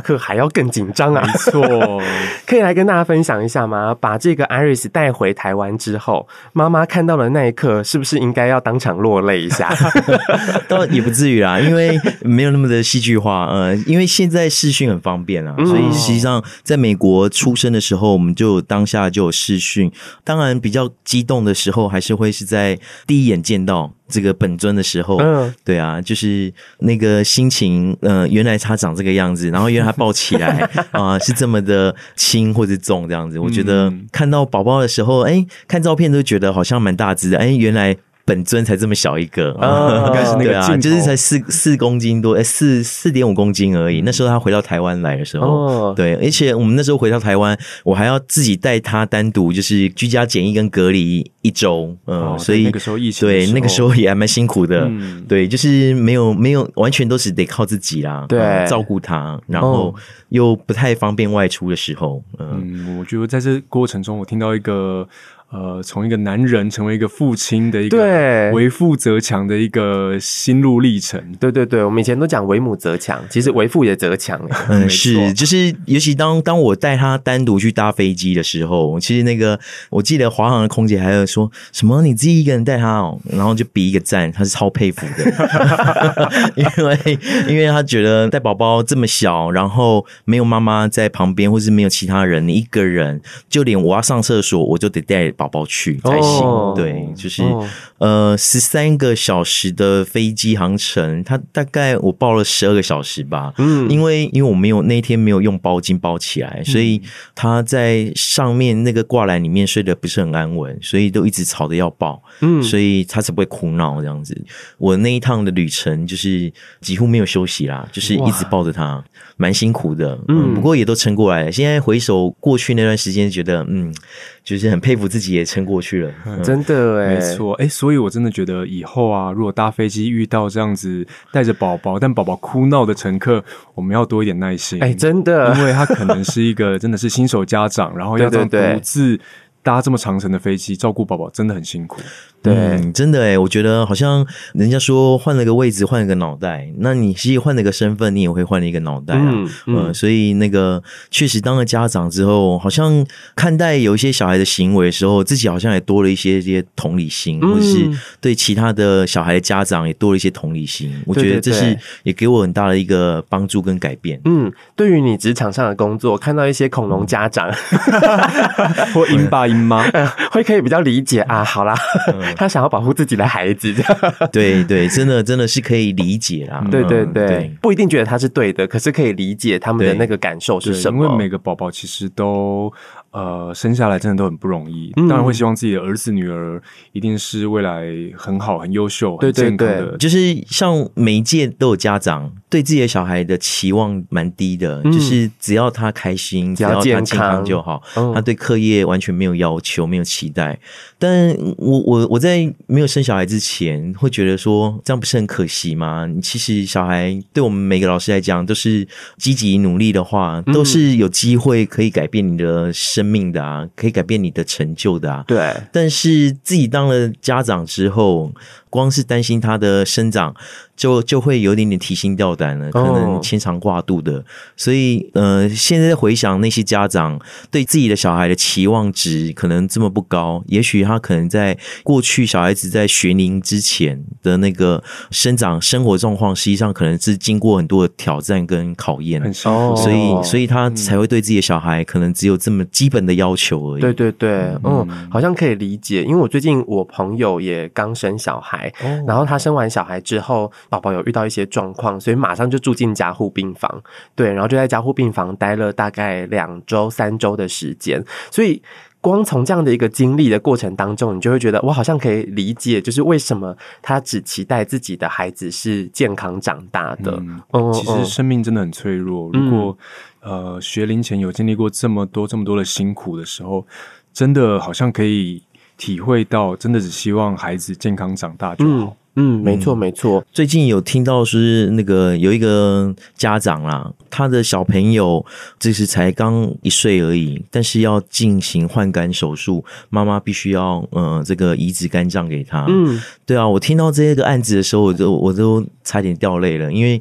克还要更紧张啊！没错，可以来跟大家分享一下吗？把这个 Iris 带回台湾之后，妈妈看到的那一刻，是不是应该要当场落泪一下？倒也不至于啦，因为没有那么的戏剧化。呃，因为现在视讯很方便啊，所以实际上在美国出生的时候，我们就当下就有视讯。当然，比较激动的时候，还是会是在第一眼见到。这个本尊的时候，嗯，对啊，就是那个心情，呃，原来他长这个样子，然后原来他抱起来 啊、呃，是这么的轻或者重这样子。我觉得看到宝宝的时候，哎，看照片都觉得好像蛮大只的，哎，原来。本尊才这么小一个，应该是那个 啊，就是才四四公斤多，哎，四四点五公斤而已。那时候他回到台湾来的时候，哦，对，而且我们那时候回到台湾，我还要自己带他单独就是居家检疫跟隔离一周，嗯，所以那个时候疫情，对，那个时候也还蛮辛苦的，对，就是没有没有完全都是得靠自己啦，对，照顾他，然后又不太方便外出的时候，嗯，我觉得在这过程中，我听到一个。呃，从一个男人成为一个父亲的一个为父则强的一个心路历程。对对对，我们以前都讲为母则强，其实为父也则强。嗯，是，就是尤其当当我带他单独去搭飞机的时候，其实那个我记得华航的空姐还有说什么你自己一个人带他哦，然后就比一个赞，他是超佩服的，因为因为他觉得带宝宝这么小，然后没有妈妈在旁边，或是没有其他人，你一个人，就连我要上厕所，我就得带宝宝宝去才行。哦、对，就是、哦、呃十三个小时的飞机航程，他大概我报了十二个小时吧，嗯，因为因为我没有那一天没有用包巾包起来，所以他在上面那个挂篮里面睡得不是很安稳，所以都一直吵着要抱，嗯，所以他才不会哭闹这样子。我那一趟的旅程就是几乎没有休息啦，就是一直抱着他，蛮辛苦的，嗯，不过也都撑过来了。现在回首过去那段时间，觉得嗯，就是很佩服自己也撑过去了，嗯、真的哎，没错哎，所以我真的觉得以后啊，如果搭飞机遇到这样子带着宝宝但宝宝哭闹的乘客，我们要多一点耐心，哎，真的，因为他可能是一个真的是新手家长，然后要这样独自搭这么长程的飞机照顾宝宝，真的很辛苦。对、嗯，真的诶，我觉得好像人家说换了个位置，换了个脑袋，那你其实换了个身份，你也会换了一个脑袋啊。嗯，所以那个确实当了家长之后，好像看待有一些小孩的行为的时候，自己好像也多了一些些同理心，嗯、或者是对其他的小孩的家长也多了一些同理心。我觉得这是也给我很大的一个帮助跟改变。嗯，对于你职场上的工作，看到一些恐龙家长、嗯、或鹰爸鹰妈，会可以比较理解啊。好啦。嗯 他想要保护自己的孩子，对对，真的真的是可以理解啦。对对对，对，不一定觉得他是对的，可是可以理解他们的那个感受是什么。因为每个宝宝其实都。呃，生下来真的都很不容易，当然会希望自己的儿子女儿一定是未来很好、很优秀、很健康的。对对对，就是像每一届都有家长对自己的小孩的期望蛮低的，嗯，就是只要他开心，只要他健康就好，他对课业完全没有要求、没有期待。但我我我在没有生小孩之前，会觉得说这样不是很可惜吗？其实小孩对我们每个老师来讲，都是积极努力的话，都是有机会可以改变你的生。命的啊，可以改变你的成就的啊。对，但是自己当了家长之后，光是担心他的生长。就就会有点点提心吊胆了，可能牵肠挂肚的。Oh. 所以，呃，现在回想那些家长对自己的小孩的期望值可能这么不高，也许他可能在过去小孩子在学龄之前的那个生长生活状况，实际上可能是经过很多的挑战跟考验。Oh. 所以，所以他才会对自己的小孩可能只有这么基本的要求而已。对对对，嗯，嗯，好像可以理解。因为我最近我朋友也刚生小孩，oh. 然后他生完小孩之后。宝宝有遇到一些状况，所以马上就住进加护病房，对，然后就在加护病房待了大概两周、三周的时间。所以，光从这样的一个经历的过程当中，你就会觉得，我好像可以理解，就是为什么他只期待自己的孩子是健康长大的。嗯，嗯，其实生命真的很脆弱。如果、嗯、呃学龄前有经历过这么多、这么多的辛苦的时候，真的好像可以体会到，真的只希望孩子健康长大就好。嗯嗯，没错没错。最近有听到是那个有一个家长啦，他的小朋友就是才刚一岁而已，但是要进行换肝手术，妈妈必须要呃这个移植肝脏给他。嗯，对啊，我听到这个案子的时候，我都我都差点掉泪了，因为。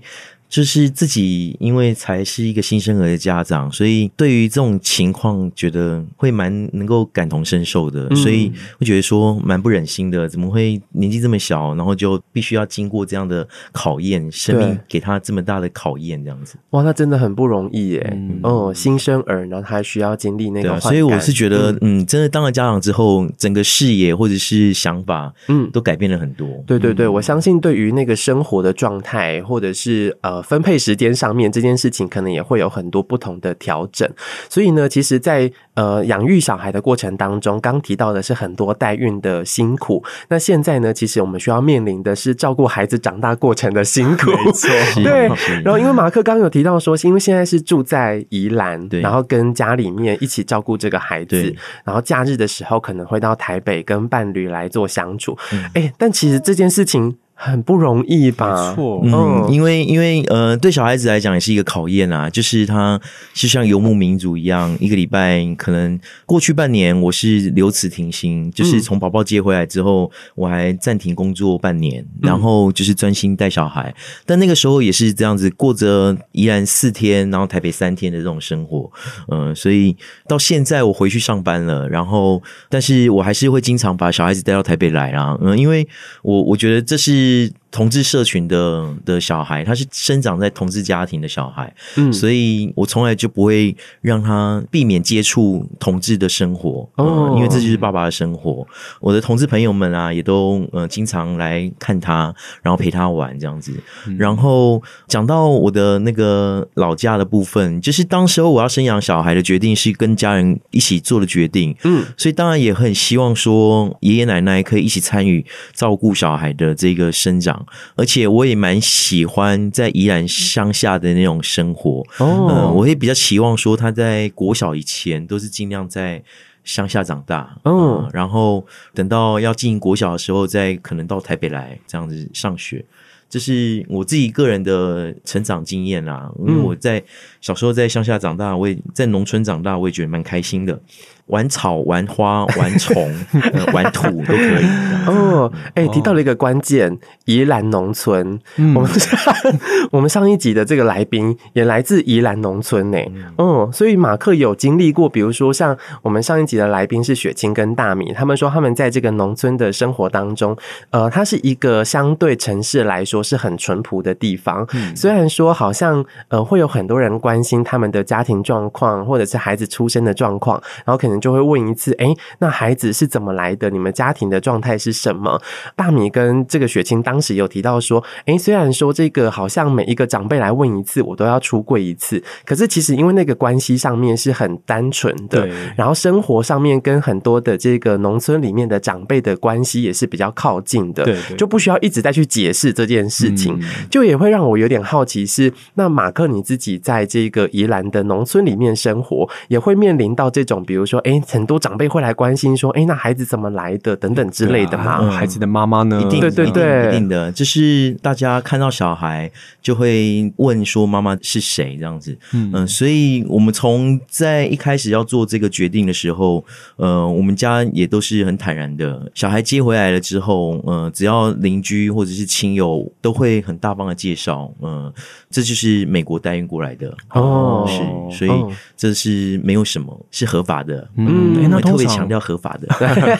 就是自己，因为才是一个新生儿的家长，所以对于这种情况，觉得会蛮能够感同身受的，嗯、所以会觉得说蛮不忍心的。怎么会年纪这么小，然后就必须要经过这样的考验，生命给他这么大的考验，这样子。哇，那真的很不容易耶。嗯，哦，新生儿，然后他还需要经历那个所以我是觉得，嗯，嗯，真的当了家长之后，整个视野或者是想法，嗯，都改变了很多。对对对，我相信对于那个生活的状态，或者是呃。分配时间上面这件事情，可能也会有很多不同的调整。所以呢，其实在，在呃养育小孩的过程当中，刚提到的是很多代孕的辛苦。那现在呢，其实我们需要面临的是照顾孩子长大过程的辛苦。没错，对。然后，因为马克刚刚有提到说，因为现在是住在宜兰，然后跟家里面一起照顾这个孩子，然后假日的时候可能会到台北跟伴侣来做相处。哎、嗯欸，但其实这件事情。很不容易吧？没错，嗯，因为因为呃，对小孩子来讲也是一个考验啊，就是他就像游牧民族一样，一个礼拜可能过去半年我是留职停薪，就是从宝宝接回来之后，我还暂停工作半年，然后就是专心带小孩。但那个时候也是这样子过着宜兰四天，然后台北三天的这种生活，嗯，所以到现在我回去上班了，然后但是我还是会经常把小孩子带到台北来啊，嗯，因为我我觉得这是。是同志社群的的小孩，他是生长在同志家庭的小孩，嗯，所以我从来就不会让他避免接触同志的生活，哦、嗯，因为这就是爸爸的生活。我的同志朋友们啊，也都呃经常来看他，然后陪他玩这样子。嗯、然后讲到我的那个老家的部分，就是当时候我要生养小孩的决定是跟家人一起做的决定，嗯，所以当然也很希望说爷爷奶奶可以一起参与照顾小孩的这个生长。而且我也蛮喜欢在宜兰乡下的那种生活哦、呃，我也比较期望说他在国小以前都是尽量在乡下长大，嗯、呃，然后等到要进国小的时候，再可能到台北来这样子上学。这是我自己个人的成长经验啦，因为我在小时候在乡下长大，我也在农村长大，我也觉得蛮开心的。玩草、玩花、玩虫、呃、玩土都可以。哦，哎、欸，提到了一个关键，宜兰农村。嗯、我们 我们上一集的这个来宾也来自宜兰农村呢。嗯，所以马克有经历过，比如说像我们上一集的来宾是雪清跟大米，他们说他们在这个农村的生活当中，呃，它是一个相对城市来说是很淳朴的地方。嗯、虽然说好像呃会有很多人关心他们的家庭状况，或者是孩子出生的状况，然后可能。就会问一次，哎，那孩子是怎么来的？你们家庭的状态是什么？大米跟这个雪清当时有提到说，哎，虽然说这个好像每一个长辈来问一次，我都要出柜一次，可是其实因为那个关系上面是很单纯的，然后生活上面跟很多的这个农村里面的长辈的关系也是比较靠近的，对，对，就不需要一直再去解释这件事情，嗯、就也会让我有点好奇是，那马克你自己在这个宜兰的农村里面生活，也会面临到这种，比如说。哎，很多长辈会来关心说：“哎，那孩子怎么来的？等等之类的嘛。啊”孩子的妈妈呢？一定，对对对，一定的，就是大家看到小孩就会问说：“妈妈是谁？”这样子。嗯嗯，所以我们从在一开始要做这个决定的时候，呃，我们家也都是很坦然的。小孩接回来了之后，呃，只要邻居或者是亲友都会很大方的介绍，嗯、呃，这就是美国代孕过来的哦，是，所以这是没有什么，是合法的。嗯，欸、那特别强调合法的，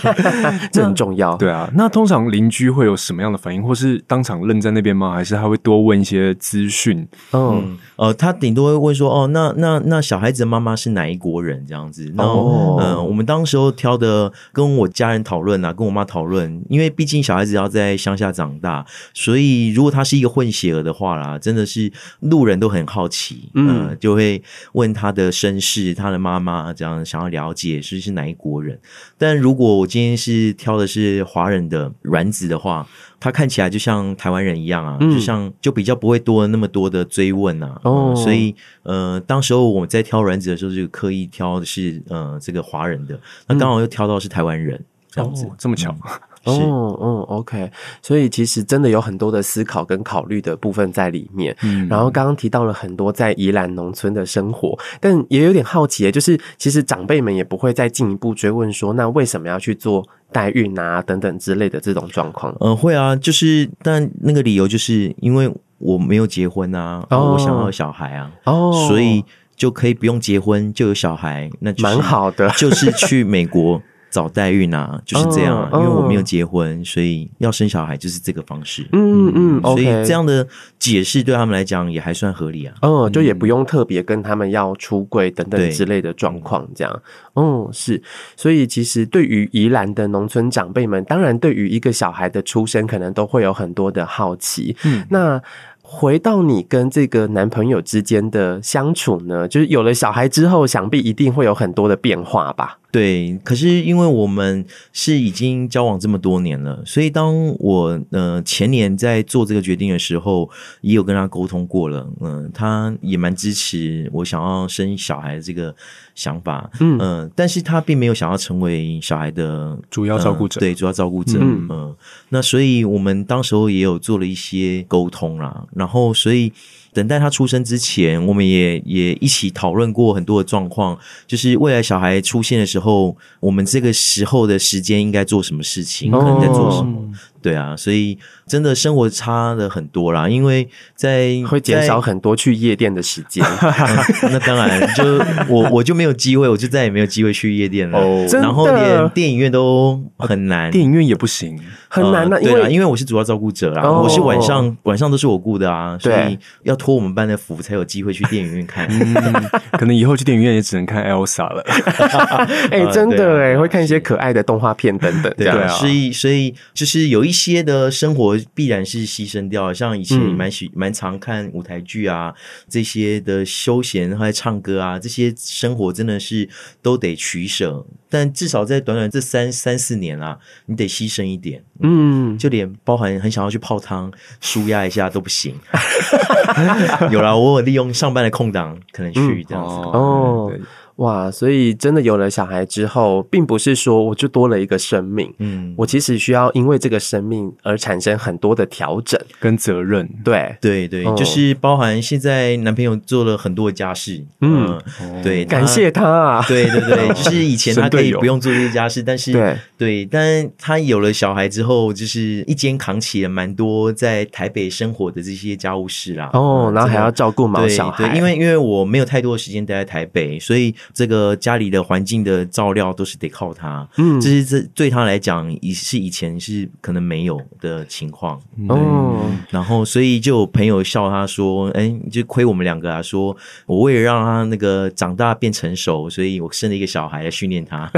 这很重要。对啊，那通常邻居会有什么样的反应，或是当场愣在那边吗？还是他会多问一些资讯？嗯，呃，他顶多会问说：“哦，那那那小孩子的妈妈是哪一国人？”这样子。然后，嗯、呃，我们当时候挑的，跟我家人讨论啊，跟我妈讨论，因为毕竟小孩子要在乡下长大，所以如果他是一个混血儿的话啦，真的是路人都很好奇，呃、嗯，就会问他的身世，他的妈妈这样想要了解。是是哪一国人？但如果我今天是挑的是华人的卵子的话，他看起来就像台湾人一样啊，嗯、就像就比较不会多那么多的追问啊。哦、嗯，所以呃，当时候我们在挑卵子的时候，就刻意挑的是呃这个华人的，那刚好又挑到是台湾人，嗯、这样子、哦、这么巧。嗯哦，嗯，OK，所以其实真的有很多的思考跟考虑的部分在里面。嗯，然后刚刚提到了很多在宜兰农村的生活，但也有点好奇，就是其实长辈们也不会再进一步追问说，那为什么要去做代孕啊等等之类的这种状况？嗯，会啊，就是但那个理由就是因为我没有结婚啊，哦，我想要小孩啊，哦，所以就可以不用结婚就有小孩，那蛮好的，就是去美国。早代孕啊，就是这样啊，因为我没有结婚，所以要生小孩就是这个方式。嗯嗯，所以这样的解释对他们来讲也还算合理啊。嗯，就也不用特别跟他们要出柜等等之类的状况，这样。嗯，是。所以其实对于宜兰的农村长辈们，当然对于一个小孩的出生，可能都会有很多的好奇。嗯，那回到你跟这个男朋友之间的相处呢，就是有了小孩之后，想必一定会有很多的变化吧？对，可是因为我们是已经交往这么多年了，所以当我呃前年在做这个决定的时候，也有跟他沟通过了，嗯、呃，他也蛮支持我想要生小孩的这个想法，嗯、呃，但是他并没有想要成为小孩的主要照顾者，呃、对，主要照顾者，嗯、呃，那所以我们当时候也有做了一些沟通啦，然后所以。等待他出生之前，我们也也一起讨论过很多的状况，就是未来小孩出现的时候，我们这个时候的时间应该做什么事情，可能在做什么。哦对啊，所以真的生活差了很多啦，因为在会减少很多去夜店的时间。嗯、那当然，就我 我就没有机会，我就再也没有机会去夜店了。哦，然后连电影院都很难，电影院也不行，很难的、啊。对啊，因为我是主要照顾者啦，哦、我是晚上晚上都是我顾的啊，所以要托我们班的福才有机会去电影院看。嗯、可能以后去电影院也只能看 Elsa 了。哎、欸，真的哎，会看一些可爱的动画片等等。对啊，所以所以就是有一。一些的生活必然是牺牲掉，像以前蛮喜蛮常看舞台剧啊，这些的休闲还有唱歌啊，这些生活真的是都得取舍。但至少在短短这三三四年啊，你得牺牲一点，嗯，就连包含很想要去泡汤舒压一下都不行。有啦，我有利用上班的空档可能去这样子哦。哇，所以真的有了小孩之后，并不是说我就多了一个生命，嗯，我其实需要因为这个生命而产生很多的调整跟责任。对，对，对，就是包含现在男朋友做了很多的家事，嗯，对，感谢他啊，对对对，就是以前他可以不用做这些家事，但是对对，但他有了小孩之后，就是一肩扛起了蛮多在台北生活的这些家务事啦。哦，然后还要照顾毛小孩，对，因为因为我没有太多的时间待在台北，所以。这个家里的环境的照料都是得靠他，嗯，这是这对他来讲，也是以前是可能没有的情况，哦。然后，所以就有朋友笑他说：“哎，就亏我们两个啊！说我为了让他那个长大变成熟，所以我生了一个小孩来训练他。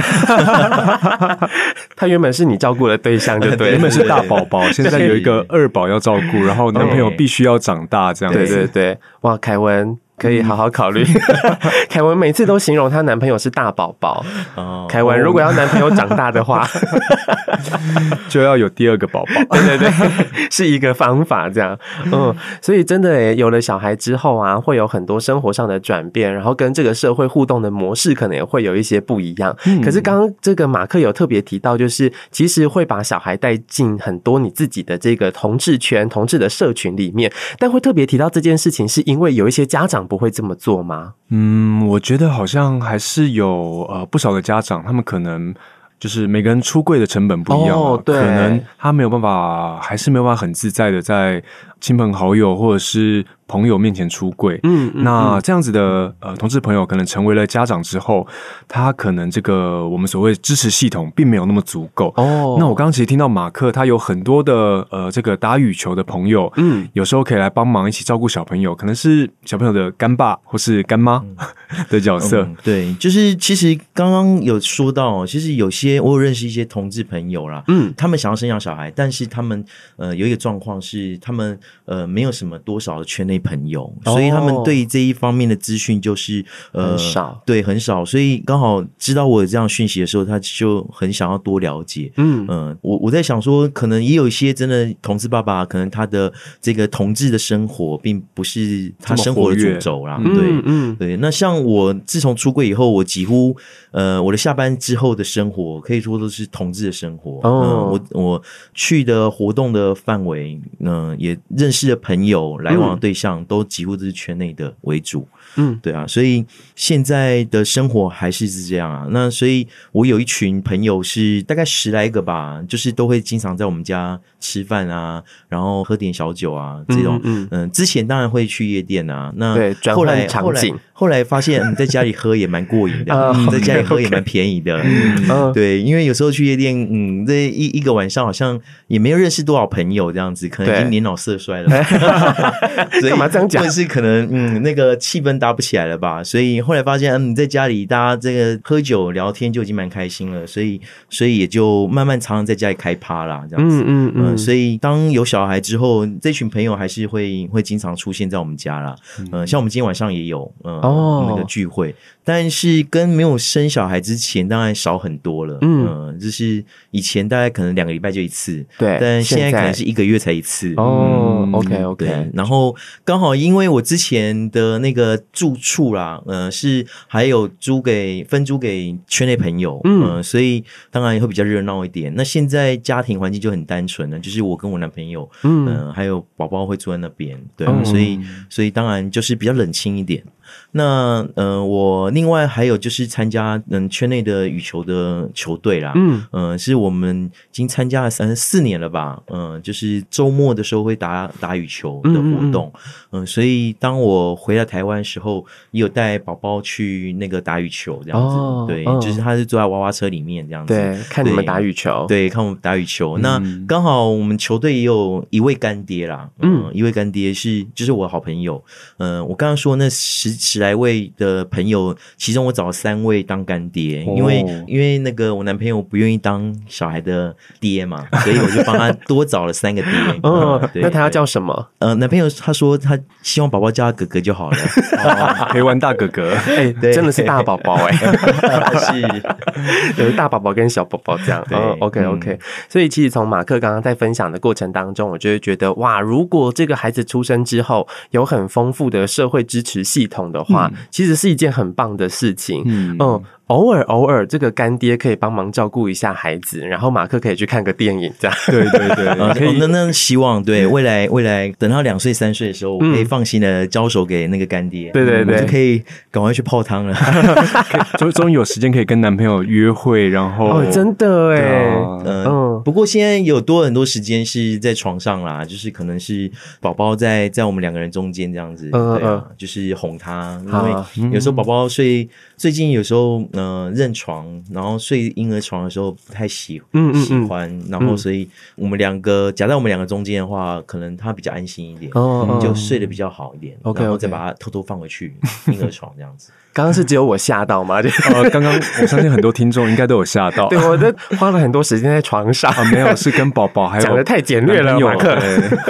他原本是你照顾的对象，就对，原本是大宝宝，现在有一个二宝要照顾，然后男朋友必须要长大，这样子。对对对，哇，凯文。”可以好好考虑。凯文每次都形容她男朋友是大宝宝。哦，凯文如果要男朋友长大的话，就要有第二个宝宝。对对对，是一个方法这样。嗯，所以真的诶，有了小孩之后啊，会有很多生活上的转变，然后跟这个社会互动的模式可能也会有一些不一样。嗯，可是刚刚这个马克有特别提到，就是其实会把小孩带进很多你自己的这个同志圈、同志的社群里面，但会特别提到这件事情，是因为有一些家长。不会这么做吗？嗯，我觉得好像还是有呃不少的家长，他们可能就是每个人出柜的成本不一样，哦，对，可能他没有办法，还是没有办法很自在的在亲朋好友或者是。朋友面前出柜，嗯，嗯，那这样子的呃，同志朋友可能成为了家长之后，他可能这个我们所谓支持系统并没有那么足够哦。那我刚刚其实听到马克他有很多的呃，这个打羽球的朋友，嗯，有时候可以来帮忙一起照顾小朋友，可能是小朋友的干爸或是干妈 的角色。嗯、对，就是其实刚刚有说到，其实有些我有认识一些同志朋友啦，嗯，他们想要生养小孩，但是他们呃有一个状况是，他们呃没有什么多少的圈内。朋友，所以他们对这一方面的资讯就是呃很少，对很少，所以刚好知道我有这样讯息的时候，他就很想要多了解。嗯嗯、呃，我我在想说，可能也有一些真的同志爸爸，可能他的这个同志的生活并不是他生活的主轴啦。对嗯，嗯对。那像我自从出柜以后，我几乎呃我的下班之后的生活可以说都是同志的生活。哦，呃、我我去的活动的范围，嗯、呃，也认识的朋友来往的对象。都几乎都是圈内的为主，嗯，对啊，所以现在的生活还是是这样啊。那所以我有一群朋友是大概十来个吧，就是都会经常在我们家吃饭啊，然后喝点小酒啊，这种，嗯。嗯。之前当然会去夜店啊，那对，后来后来后来发现在家里喝也蛮过瘾的，在家里喝也蛮便宜的，嗯。对，因为有时候去夜店，嗯，这一一个晚上好像也没有认识多少朋友这样子，可能已经年老色衰了，所以。干嘛这样讲？或者是可能嗯，那个气氛搭不起来了吧？所以后来发现，嗯，在家里大家这个喝酒聊天就已经蛮开心了，所以所以也就慢慢常常在家里开趴啦，这样子。嗯嗯嗯。所以当有小孩之后，这群朋友还是会会经常出现在我们家啦。嗯，像我们今天晚上也有嗯哦那个聚会，但是跟没有生小孩之前当然少很多了。嗯，就是以前大概可能两个礼拜就一次，对，但现在可能是一个月才一次。哦，OK OK。然后刚好因为我之前的那个住处啦，呃，是还有租给分租给圈内朋友，嗯，所以当然也会比较热闹一点。那现在家庭环境就很单纯了，就是我跟我男朋友，嗯，还有宝宝会住在那边，对，所以所以当然就是比较冷清一点。那呃，我另外还有就是参加嗯圈内的羽球的球队啦，嗯。呃，是我们已经参加了三四年了吧，嗯、呃，就是周末的时候会打打羽球的活动，嗯、呃，所以当我回到台湾的时候，也有带宝宝去那个打羽球这样子，哦、对，哦、就是他是坐在娃娃车里面这样子，对，看你们打羽球，对，看我们打羽球。嗯、那刚好我们球队也有一位干爹啦，嗯，一位干爹是就是我好朋友，嗯、呃，我刚刚说那十十来位的朋友，其中我找了三位当干爹，因为因为那个我男朋友不愿意当小孩的爹嘛，所以我就帮他多找了三个爹。哦，那他要叫什么？呃，男朋友他说他希望宝宝叫他哥哥就好了，陪玩大哥哥。哎，真的是大宝宝哎，是有大宝宝跟小宝宝这样。哦，OK OK。所以其实从马克刚刚在分享的过程当中，我就会觉得哇，如果这个孩子出生之后有很丰富的社会支持系统的话，其实是一件很棒的事情。嗯。偶尔偶尔，这个干爹可以帮忙照顾一下孩子，然后马克可以去看个电影，这样。对对对，可以。那那希望对未来未来等到两岁三岁的时候，我可以放心的交手给那个干爹。对对对，就可以赶快去泡汤了。终终于有时间可以跟男朋友约会，然后哦，真的哎，嗯。不过现在有多很多时间是在床上啦，就是可能是宝宝在在我们两个人中间这样子，对啊，就是哄他，因为有时候宝宝睡，最近有时候。嗯，认床，然后睡婴儿床的时候不太喜嗯喜欢，然后所以我们两个夹在我们两个中间的话，可能他比较安心一点，哦，就睡得比较好一点然后再把它偷偷放回去婴儿床这样子。刚刚是只有我吓到吗？呃，刚刚我相信很多听众应该都有吓到。对，我都花了很多时间在床上。啊没有，是跟宝宝还有讲的太简略了，马克。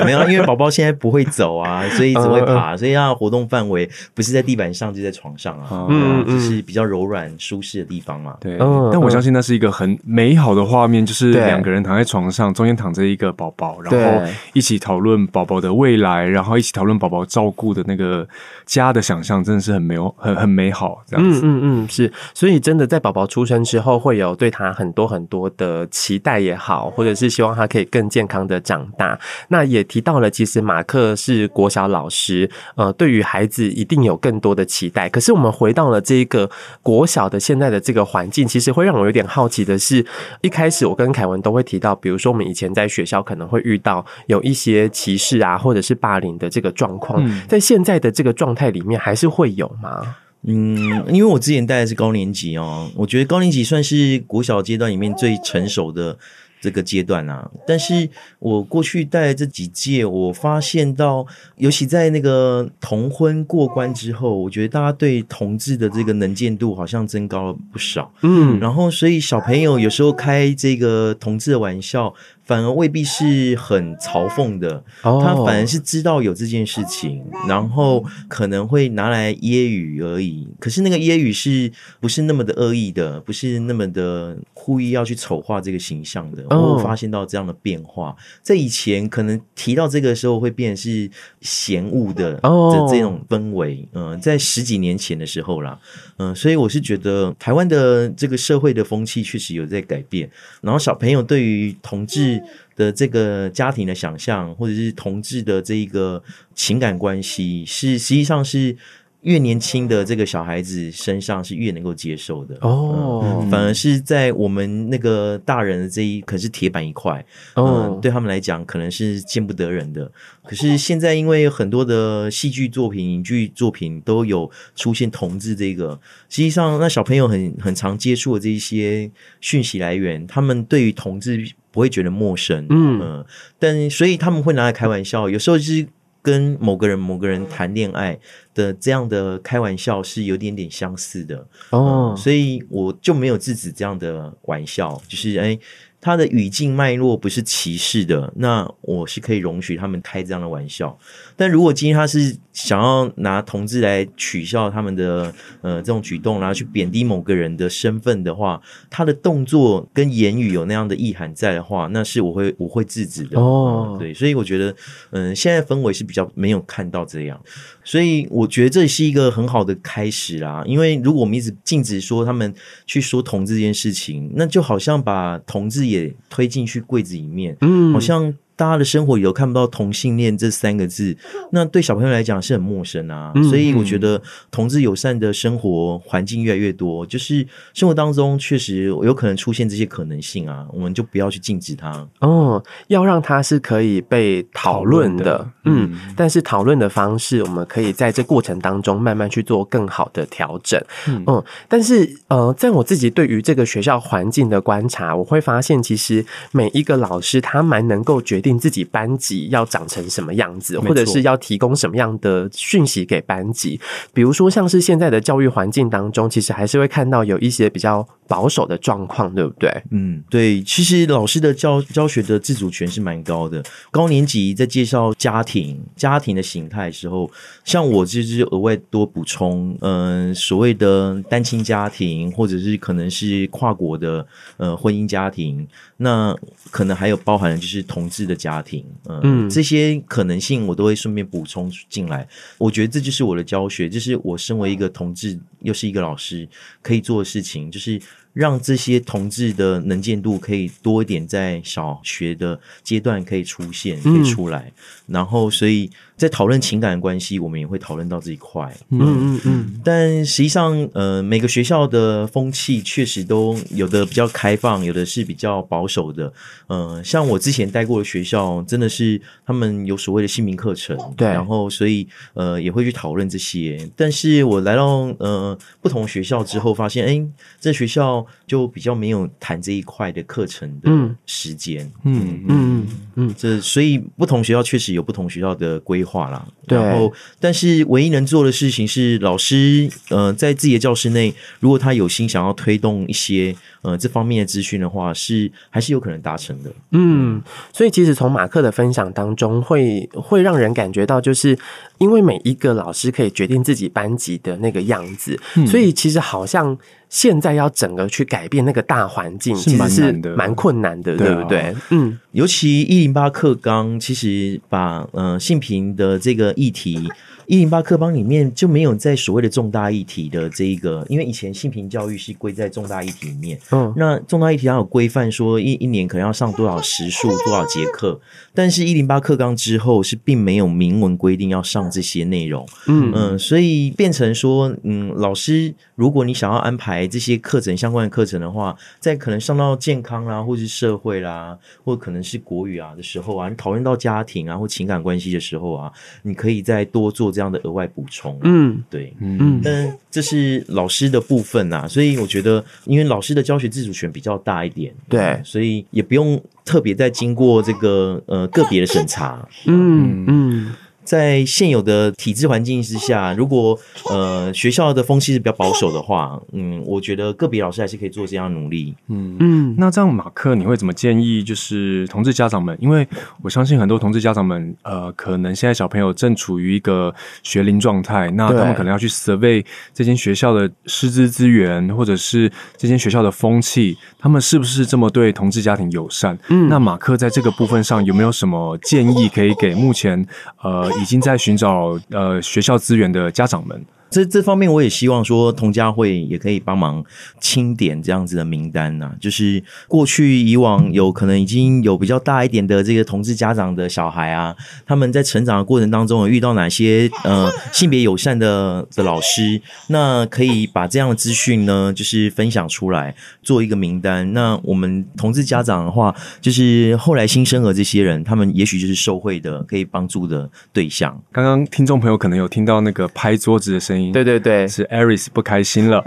没有，因为宝宝现在不会走啊，所以只会爬，所以他的活动范围不是在地板上，就在床上啊。嗯，就是比较柔软舒适的地方嘛。对，但我相信那是一个很美好的画面，就是两个人躺在床上，中间躺着一个宝宝，然后一起讨论宝宝的未来，然后一起讨论宝宝照顾的那个家的想象，真的是很美，很很美好。这样子。嗯嗯嗯，是，所以真的在宝宝出生之后，会有对他很多很多的期待也好，或者是希望他可以更健康的长大。那也提到了，其实马克是国小老师，呃，对于孩子一定有更多的期待。可是我们回到了这个国小的现在的这个环境，其实会让我有点好奇的是，一开始我跟凯文都会提到，比如说我们以前在学校可能会遇到有一些歧视啊，或者是霸凌的这个状况，在现在的这个状态里面，还是会有吗？嗯，因为我之前带的是高年级哦，我觉得高年级算是国小阶段里面最成熟的这个阶段啊。但是我过去带的这几届，我发现到，尤其在那个同婚过关之后，我觉得大家对同志的这个能见度好像增高了不少。嗯，然后所以小朋友有时候开这个同志的玩笑。反而未必是很嘲讽的，他反而是知道有这件事情，然后可能会拿来揶揄而已。可是那个揶揄是不是那么的恶意的，不是那么的故意要去丑化这个形象的？我发现到这样的变化，在以前可能提到这个时候会变是嫌恶的的这种氛围。嗯，在十几年前的时候啦，嗯，所以我是觉得台湾的这个社会的风气确实有在改变，然后小朋友对于同志。的这个家庭的想象，或者是同志的这一个情感关系，是实际上是越年轻的这个小孩子身上是越能够接受的哦、嗯，反而是在我们那个大人的这一可是铁板一块哦、嗯，对他们来讲可能是见不得人的。可是现在因为很多的戏剧作品、影剧作品都有出现同志这个，实际上那小朋友很很常接触的这一些讯息来源，他们对于同志。不会觉得陌生，嗯，嗯，但所以他们会拿来开玩笑，有时候是跟某个人某个人谈恋爱的这样的开玩笑是有点点相似的哦、嗯，所以我就没有制止这样的玩笑，就是哎。他的语境脉络不是歧视的，那我是可以容许他们开这样的玩笑。但如果今天他是想要拿同志来取笑他们的呃这种举动，然后去贬低某个人的身份的话，他的动作跟言语有那样的意涵在的话，那是我会我会制止的。哦、嗯，对，所以我觉得嗯、呃，现在氛围是比较没有看到这样，所以我觉得这是一个很好的开始啦。因为如果我们一直禁止说他们去说同志这件事情，那就好像把同志也也推进去柜子里面，嗯，好像。大家的生活里都看不到同性恋这三个字，那对小朋友来讲是很陌生啊。嗯、所以我觉得同志友善的生活环境越来越多，就是生活当中确实有可能出现这些可能性啊，我们就不要去禁止它。哦，要让它是可以被讨论的，的，嗯。但是讨论的方式，我们可以在这过程当中慢慢去做更好的调整。嗯，嗯，但是呃，在我自己对于这个学校环境的观察，我会发现其实每一个老师他蛮能够决定。自己班级要长成什么样子，或者是要提供什么样的讯息给班级。比如说，像是现在的教育环境当中，其实还是会看到有一些比较保守的状况，对不对？嗯，对。其实老师的教教学的自主权是蛮高的。高年级在介绍家庭、家庭的形态的时候，像我就是额外多补充，嗯、呃，所谓的单亲家庭，或者是可能是跨国的呃婚姻家庭，那可能还有包含的就是同志的。家庭，呃、嗯，这些可能性我都会顺便补充进来。我觉得这就是我的教学，就是我身为一个同志，又是一个老师，可以做的事情，就是让这些同志的能见度可以多一点，在小学的阶段可以出现，可以出来。嗯、然后，所以在讨论情感的关系，我们也会讨论到这一块。嗯嗯嗯。但实际上，呃，每个学校的风气确实都有的比较开放，有的是比较保守的。呃，像我之前待过的学校，真的是他们有所谓的姓名课程，对，然后所以呃也会去讨论这些。但是我来到呃不同学校之后，发现哎，这学校就比较没有谈这一块的课程的时间。嗯嗯嗯嗯，这所以不同学校确实有不同学校的规划啦。然后但是唯一能做的事情是，老师呃在自己的教室内，如果他有心想要推动一些呃这方面的资讯的话，是还是有可能达成的。嗯，所以其实从马克的分享当中会，会会让人感觉到，就是因为每一个老师可以决定自己班级的那个样子，嗯、所以其实好像现在要整个去改变那个大环境，其实是蛮困难的，对不对？嗯，尤其一零八课纲，其实把呃性平的这个议题。一零八课纲里面就没有在所谓的重大议题的这一个，因为以前性平教育是归在重大议题里面。嗯，那重大议题它有规范说一一年可能要上多少时数、多少节课，但是一零八课纲之后是并没有明文规定要上这些内容。嗯嗯，所以变成说，嗯，老师如果你想要安排这些课程相关的课程的话，在可能上到健康啦，或是社会啦，或可能是国语啊的时候啊，你讨论到家庭啊或情感关系的时候啊，你可以再多做。这样的额外补充，嗯，对，嗯，但这是老师的部分呐，所以我觉得，因为老师的教学自主权比较大一点，对，所以也不用特别再经过这个呃个别的审查，嗯嗯。嗯在现有的体制环境之下，如果呃学校的风气是比较保守的话，嗯，我觉得个别老师还是可以做这样努力。嗯嗯，那这样马克你会怎么建议？就是同志家长们，因为我相信很多同志家长们，呃，可能现在小朋友正处于一个学龄状态，那他们可能要去 survey 这间学校的师资资源，或者是这间学校的风气，他们是不是这么对同志家庭友善？嗯，那马克在这个部分上有没有什么建议可以给目前呃？已经在寻找呃学校资源的家长们。这这方面我也希望说，同家会也可以帮忙清点这样子的名单呐、就是过去以往有可能已经有比较大一点的这个同志家长的小孩啊，他们在成长的过程当中有遇到哪些呃性别友善的的老师，那可以把这样的资讯呢，就是分享出来做一个名单。那我们同志家长的话，就是后来新生儿这些人，他们也许就是受惠的，可以帮助的对象。刚刚听众朋友可能有听到那个拍桌子的声音声音，对对对，是 Aris 不开心了，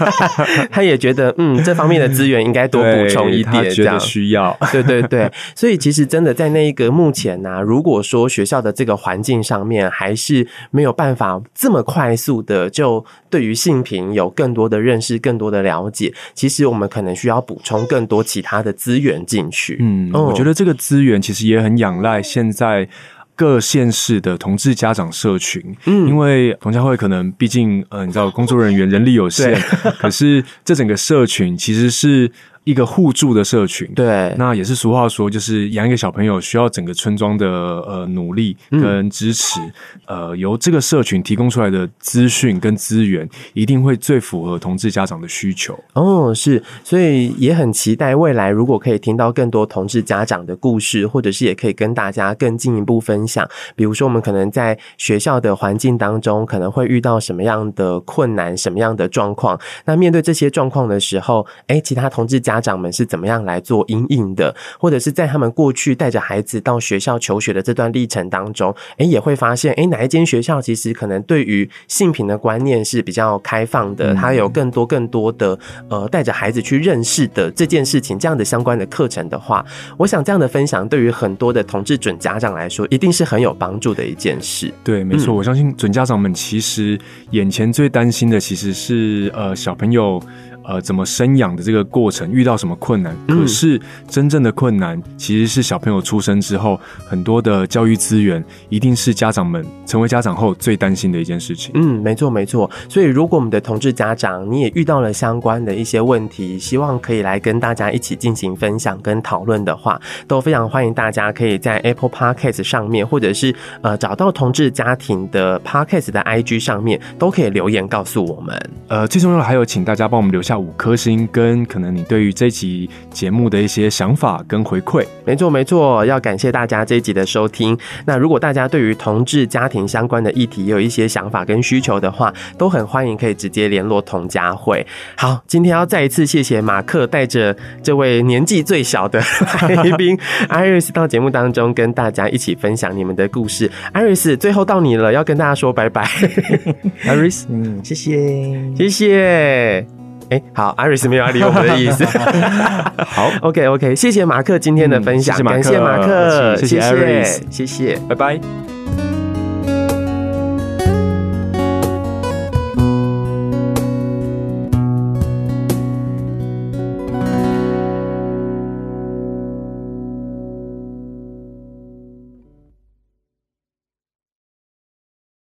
他也觉得嗯，这方面的资源应该多补充一点，这样。需要，对对对，所以其实真的在那一个目前呢、啊，如果说学校的这个环境上面还是没有办法这么快速的就对于性平有更多的认识、更多的了解，其实我们可能需要补充更多其他的资源进去。嗯，我觉得这个资源其实也很仰赖现在。各县市的同志家长社群，嗯，因为同家会可能毕竟，呃，你知道工作人员人力有限，可是这整个社群其实是。一个互助的社群，对，那也是俗话说，就是养一个小朋友需要整个村庄的呃努力跟支持，嗯、呃，由这个社群提供出来的资讯跟资源，一定会最符合同志家长的需求。哦，是，所以也很期待未来如果可以听到更多同志家长的故事，或者是也可以跟大家更进一步分享，比如说我们可能在学校的环境当中，可能会遇到什么样的困难，什么样的状况，那面对这些状况的时候，哎，其他同志家长们是怎么样来做阴影的，或者是在他们过去带着孩子到学校求学的这段历程当中，诶，也会发现，诶，哪一间学校其实可能对于性平的观念是比较开放的，他有更多更多的呃带着孩子去认识的这件事情，这样的相关的课程的话，我想这样的分享对于很多的同志准家长来说，一定是很有帮助的一件事。对，没错，嗯，我相信准家长们其实眼前最担心的其实是呃小朋友。呃，怎么生养的这个过程遇到什么困难？可是真正的困难其实是小朋友出生之后，很多的教育资源一定是家长们成为家长后最担心的一件事情。嗯，没错没错。所以如果我们的同志家长你也遇到了相关的一些问题，希望可以来跟大家一起进行分享跟讨论的话，都非常欢迎大家可以在 Apple Podcast 上面，或者是呃找到同志家庭的 Podcast 的 IG 上面，都可以留言告诉我们。呃，最重要的还有，请大家帮我们留下。五颗星跟可能你对于这期节目的一些想法跟回馈，没错没错，要感谢大家这一集的收听。那如果大家对于同志家庭相关的议题也有一些想法跟需求的话，都很欢迎可以直接联络同家会。好，今天要再一次谢谢马克带着这位年纪最小的 来宾 Iris 到节目当中跟大家一起分享你们的故事。Iris 最后到你了，要跟大家说拜拜。Iris，嗯，谢谢，谢谢。哎、欸，好，Iris 没有要理我们的意思。好，OK，OK，okay, okay, 谢谢马克今天的分享，嗯、谢谢，感谢马克，谢谢，谢谢，拜拜。